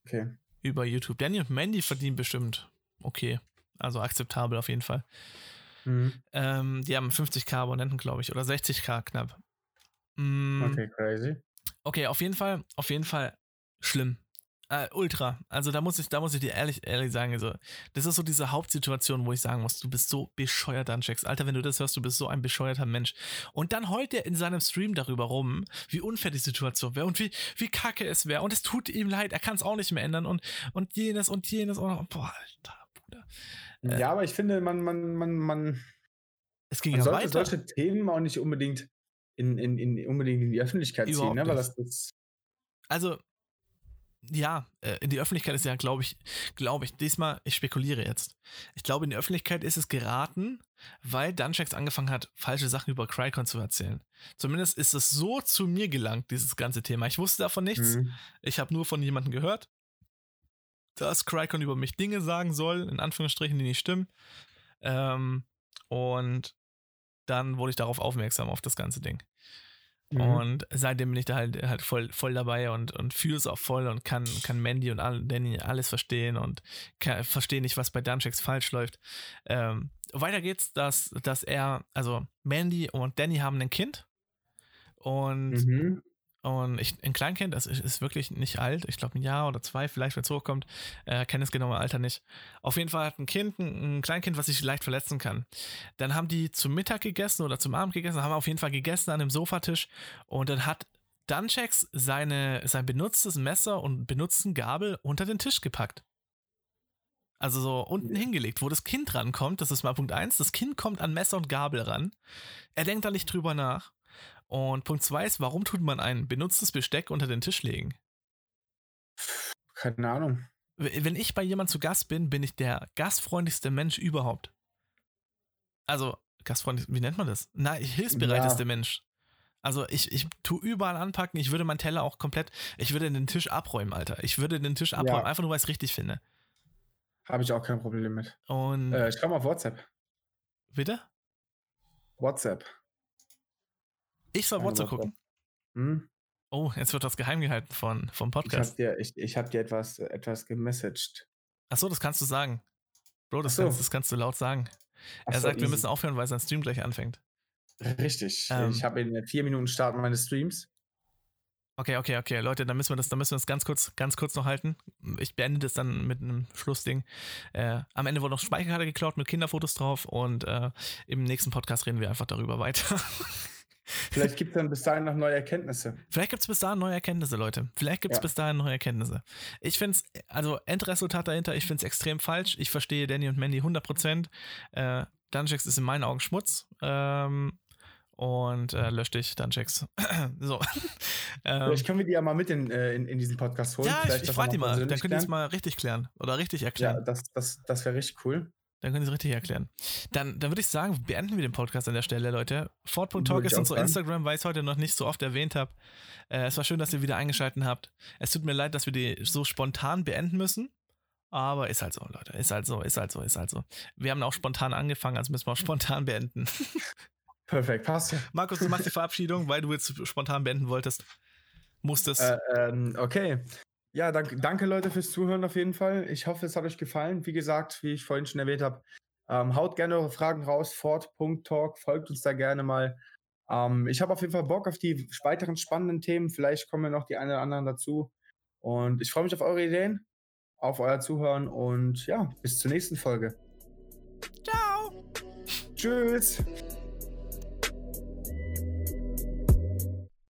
Okay. Über YouTube. Danny und Mandy verdienen bestimmt okay. Also akzeptabel auf jeden Fall. Mhm. Ähm, die haben 50k Abonnenten, glaube ich, oder 60k knapp. Mm, Okay, crazy. Okay, auf jeden Fall, auf jeden Fall schlimm. Äh, ultra. Also da muss ich, da muss ich dir ehrlich, ehrlich sagen, also, das ist so diese Hauptsituation, wo ich sagen muss, du bist so bescheuert, Dunchecks. Alter, wenn du das hörst, du bist so ein bescheuerter Mensch. Und dann heult er in seinem Stream darüber rum, wie unfair die Situation wäre und wie, wie kacke es wäre. Und es tut ihm leid, er kann es auch nicht mehr ändern und, und jenes und jenes und, boah, Alter, Bruder. Äh, ja, aber ich finde, man, man, man, man, Es ging man ja sollte weiter. solche Themen auch nicht unbedingt in, in, in, unbedingt in die Öffentlichkeit ziehen, Überhaupt ne? weil das, das Also, ja, äh, in die Öffentlichkeit ist ja, glaube ich, glaube ich, diesmal, ich spekuliere jetzt. Ich glaube, in die Öffentlichkeit ist es geraten, weil Dunchecks angefangen hat, falsche Sachen über Crycon zu erzählen. Zumindest ist es so zu mir gelangt, dieses ganze Thema. Ich wusste davon nichts. Mhm. Ich habe nur von jemandem gehört, dass Crycon über mich Dinge sagen soll, in Anführungsstrichen, die nicht stimmen. Ähm, und dann wurde ich darauf aufmerksam, auf das ganze Ding. Mhm. Und seitdem bin ich da halt, halt voll, voll dabei und, und fühle es auch voll und kann, kann Mandy und all, Danny alles verstehen und verstehe nicht, was bei Dunchecks falsch läuft. Ähm, weiter geht's, dass, dass er, also Mandy und Danny haben ein Kind und Mhm. Und ich, ein Kleinkind, das ist, ist wirklich nicht alt. Ich glaube, ein Jahr oder zwei, vielleicht, wenn es hochkommt. Äh, kenne das genaue Alter nicht. Auf jeden Fall hat ein Kind, ein, ein Kleinkind, was sich leicht verletzen kann. Dann haben die zum Mittag gegessen oder zum Abend gegessen, haben auf jeden Fall gegessen an dem Sofatisch. Und dann hat Dunchecks seine, sein benutztes Messer und benutzten Gabel unter den Tisch gepackt. Also so unten hingelegt, wo das Kind rankommt. Das ist mal Punkt eins. Das Kind kommt an Messer und Gabel ran. Er denkt da nicht drüber nach. Und Punkt zwei ist, warum tut man ein benutztes Besteck unter den Tisch legen? Keine Ahnung. Wenn ich bei jemand zu Gast bin, bin ich der gastfreundlichste Mensch überhaupt. Also, gastfreundlich, wie nennt man das? Na, hilfsbereiteste Ja. Mensch. Also, ich, ich tue überall anpacken. Ich würde meinen Teller auch komplett, ich würde den Tisch abräumen, Alter. Ich würde den Tisch abräumen, Ja. einfach nur, weil ich es richtig finde. Habe ich auch kein Problem mit. Und, Äh, ich komme auf WhatsApp. bitte? WhatsApp. Ich soll Keine WhatsApp gucken. Hm? Oh, jetzt wird das geheim gehalten von, vom Ich habe Podcast. dir, ich, ich hab dir etwas, etwas gemessaged. Achso, das kannst du sagen. Bro, das, so. kannst, das kannst du laut sagen. Ach er so, sagt, wir easy. müssen aufhören, weil sein Stream gleich anfängt. Richtig. Ähm. ich habe in vier Minuten starten meine Streams. Okay, okay, okay, Leute, dann müssen wir das, dann müssen wir das ganz kurz, ganz kurz noch halten. Ich beende das dann mit einem Schlussding. Äh, am Ende wurde noch Speicherkarte geklaut mit Kinderfotos drauf und äh, im nächsten Podcast reden wir einfach darüber weiter. (laughs) Vielleicht gibt es dann bis dahin noch neue Erkenntnisse. Vielleicht gibt es bis dahin neue Erkenntnisse, Leute. Vielleicht gibt es Ja. bis dahin neue Erkenntnisse. Ich finde es, also Endresultat dahinter, ich finde es extrem falsch. Ich verstehe Danny und Mandy 100%. Äh, Dungex ist in meinen Augen Schmutz. Ähm, und äh, lösch dich, Dungex. (clears throat) so. (laughs) ähm, Vielleicht können wir die ja mal mit in, äh, in, in diesen Podcast holen. ja, ich, Vielleicht ich das frage die mal. Dann könnt ihr es mal richtig klären. Oder richtig erklären. Ja, das, das, das wäre richtig cool. Dann können Sie es richtig erklären. Dann, dann würde ich sagen, beenden wir den Podcast an der Stelle, Leute. Ford.talk ist ich auch unser sagen. Instagram, weil ich es heute noch nicht so oft erwähnt habe. Äh, es war schön, dass ihr wieder eingeschaltet habt. Es tut mir leid, dass wir die so spontan beenden müssen. Aber ist halt so, Leute. Ist halt so, ist halt so, ist halt so. Wir haben auch spontan angefangen, also müssen wir auch spontan beenden. (laughs) Perfekt, passt. Markus, du machst die Verabschiedung, weil du jetzt spontan beenden wolltest. Musstest. Äh, ähm, okay. Ja, danke, danke Leute fürs Zuhören auf jeden Fall. Ich hoffe, es hat euch gefallen. Wie gesagt, wie ich vorhin schon erwähnt habe, ähm, haut gerne eure Fragen raus. Fort.talk, folgt uns da gerne mal. Ähm, ich habe auf jeden Fall Bock auf die weiteren spannenden Themen. Vielleicht kommen ja noch die einen oder anderen dazu. Und ich freue mich auf eure Ideen, auf euer Zuhören und ja, bis zur nächsten Folge. Ciao! Tschüss.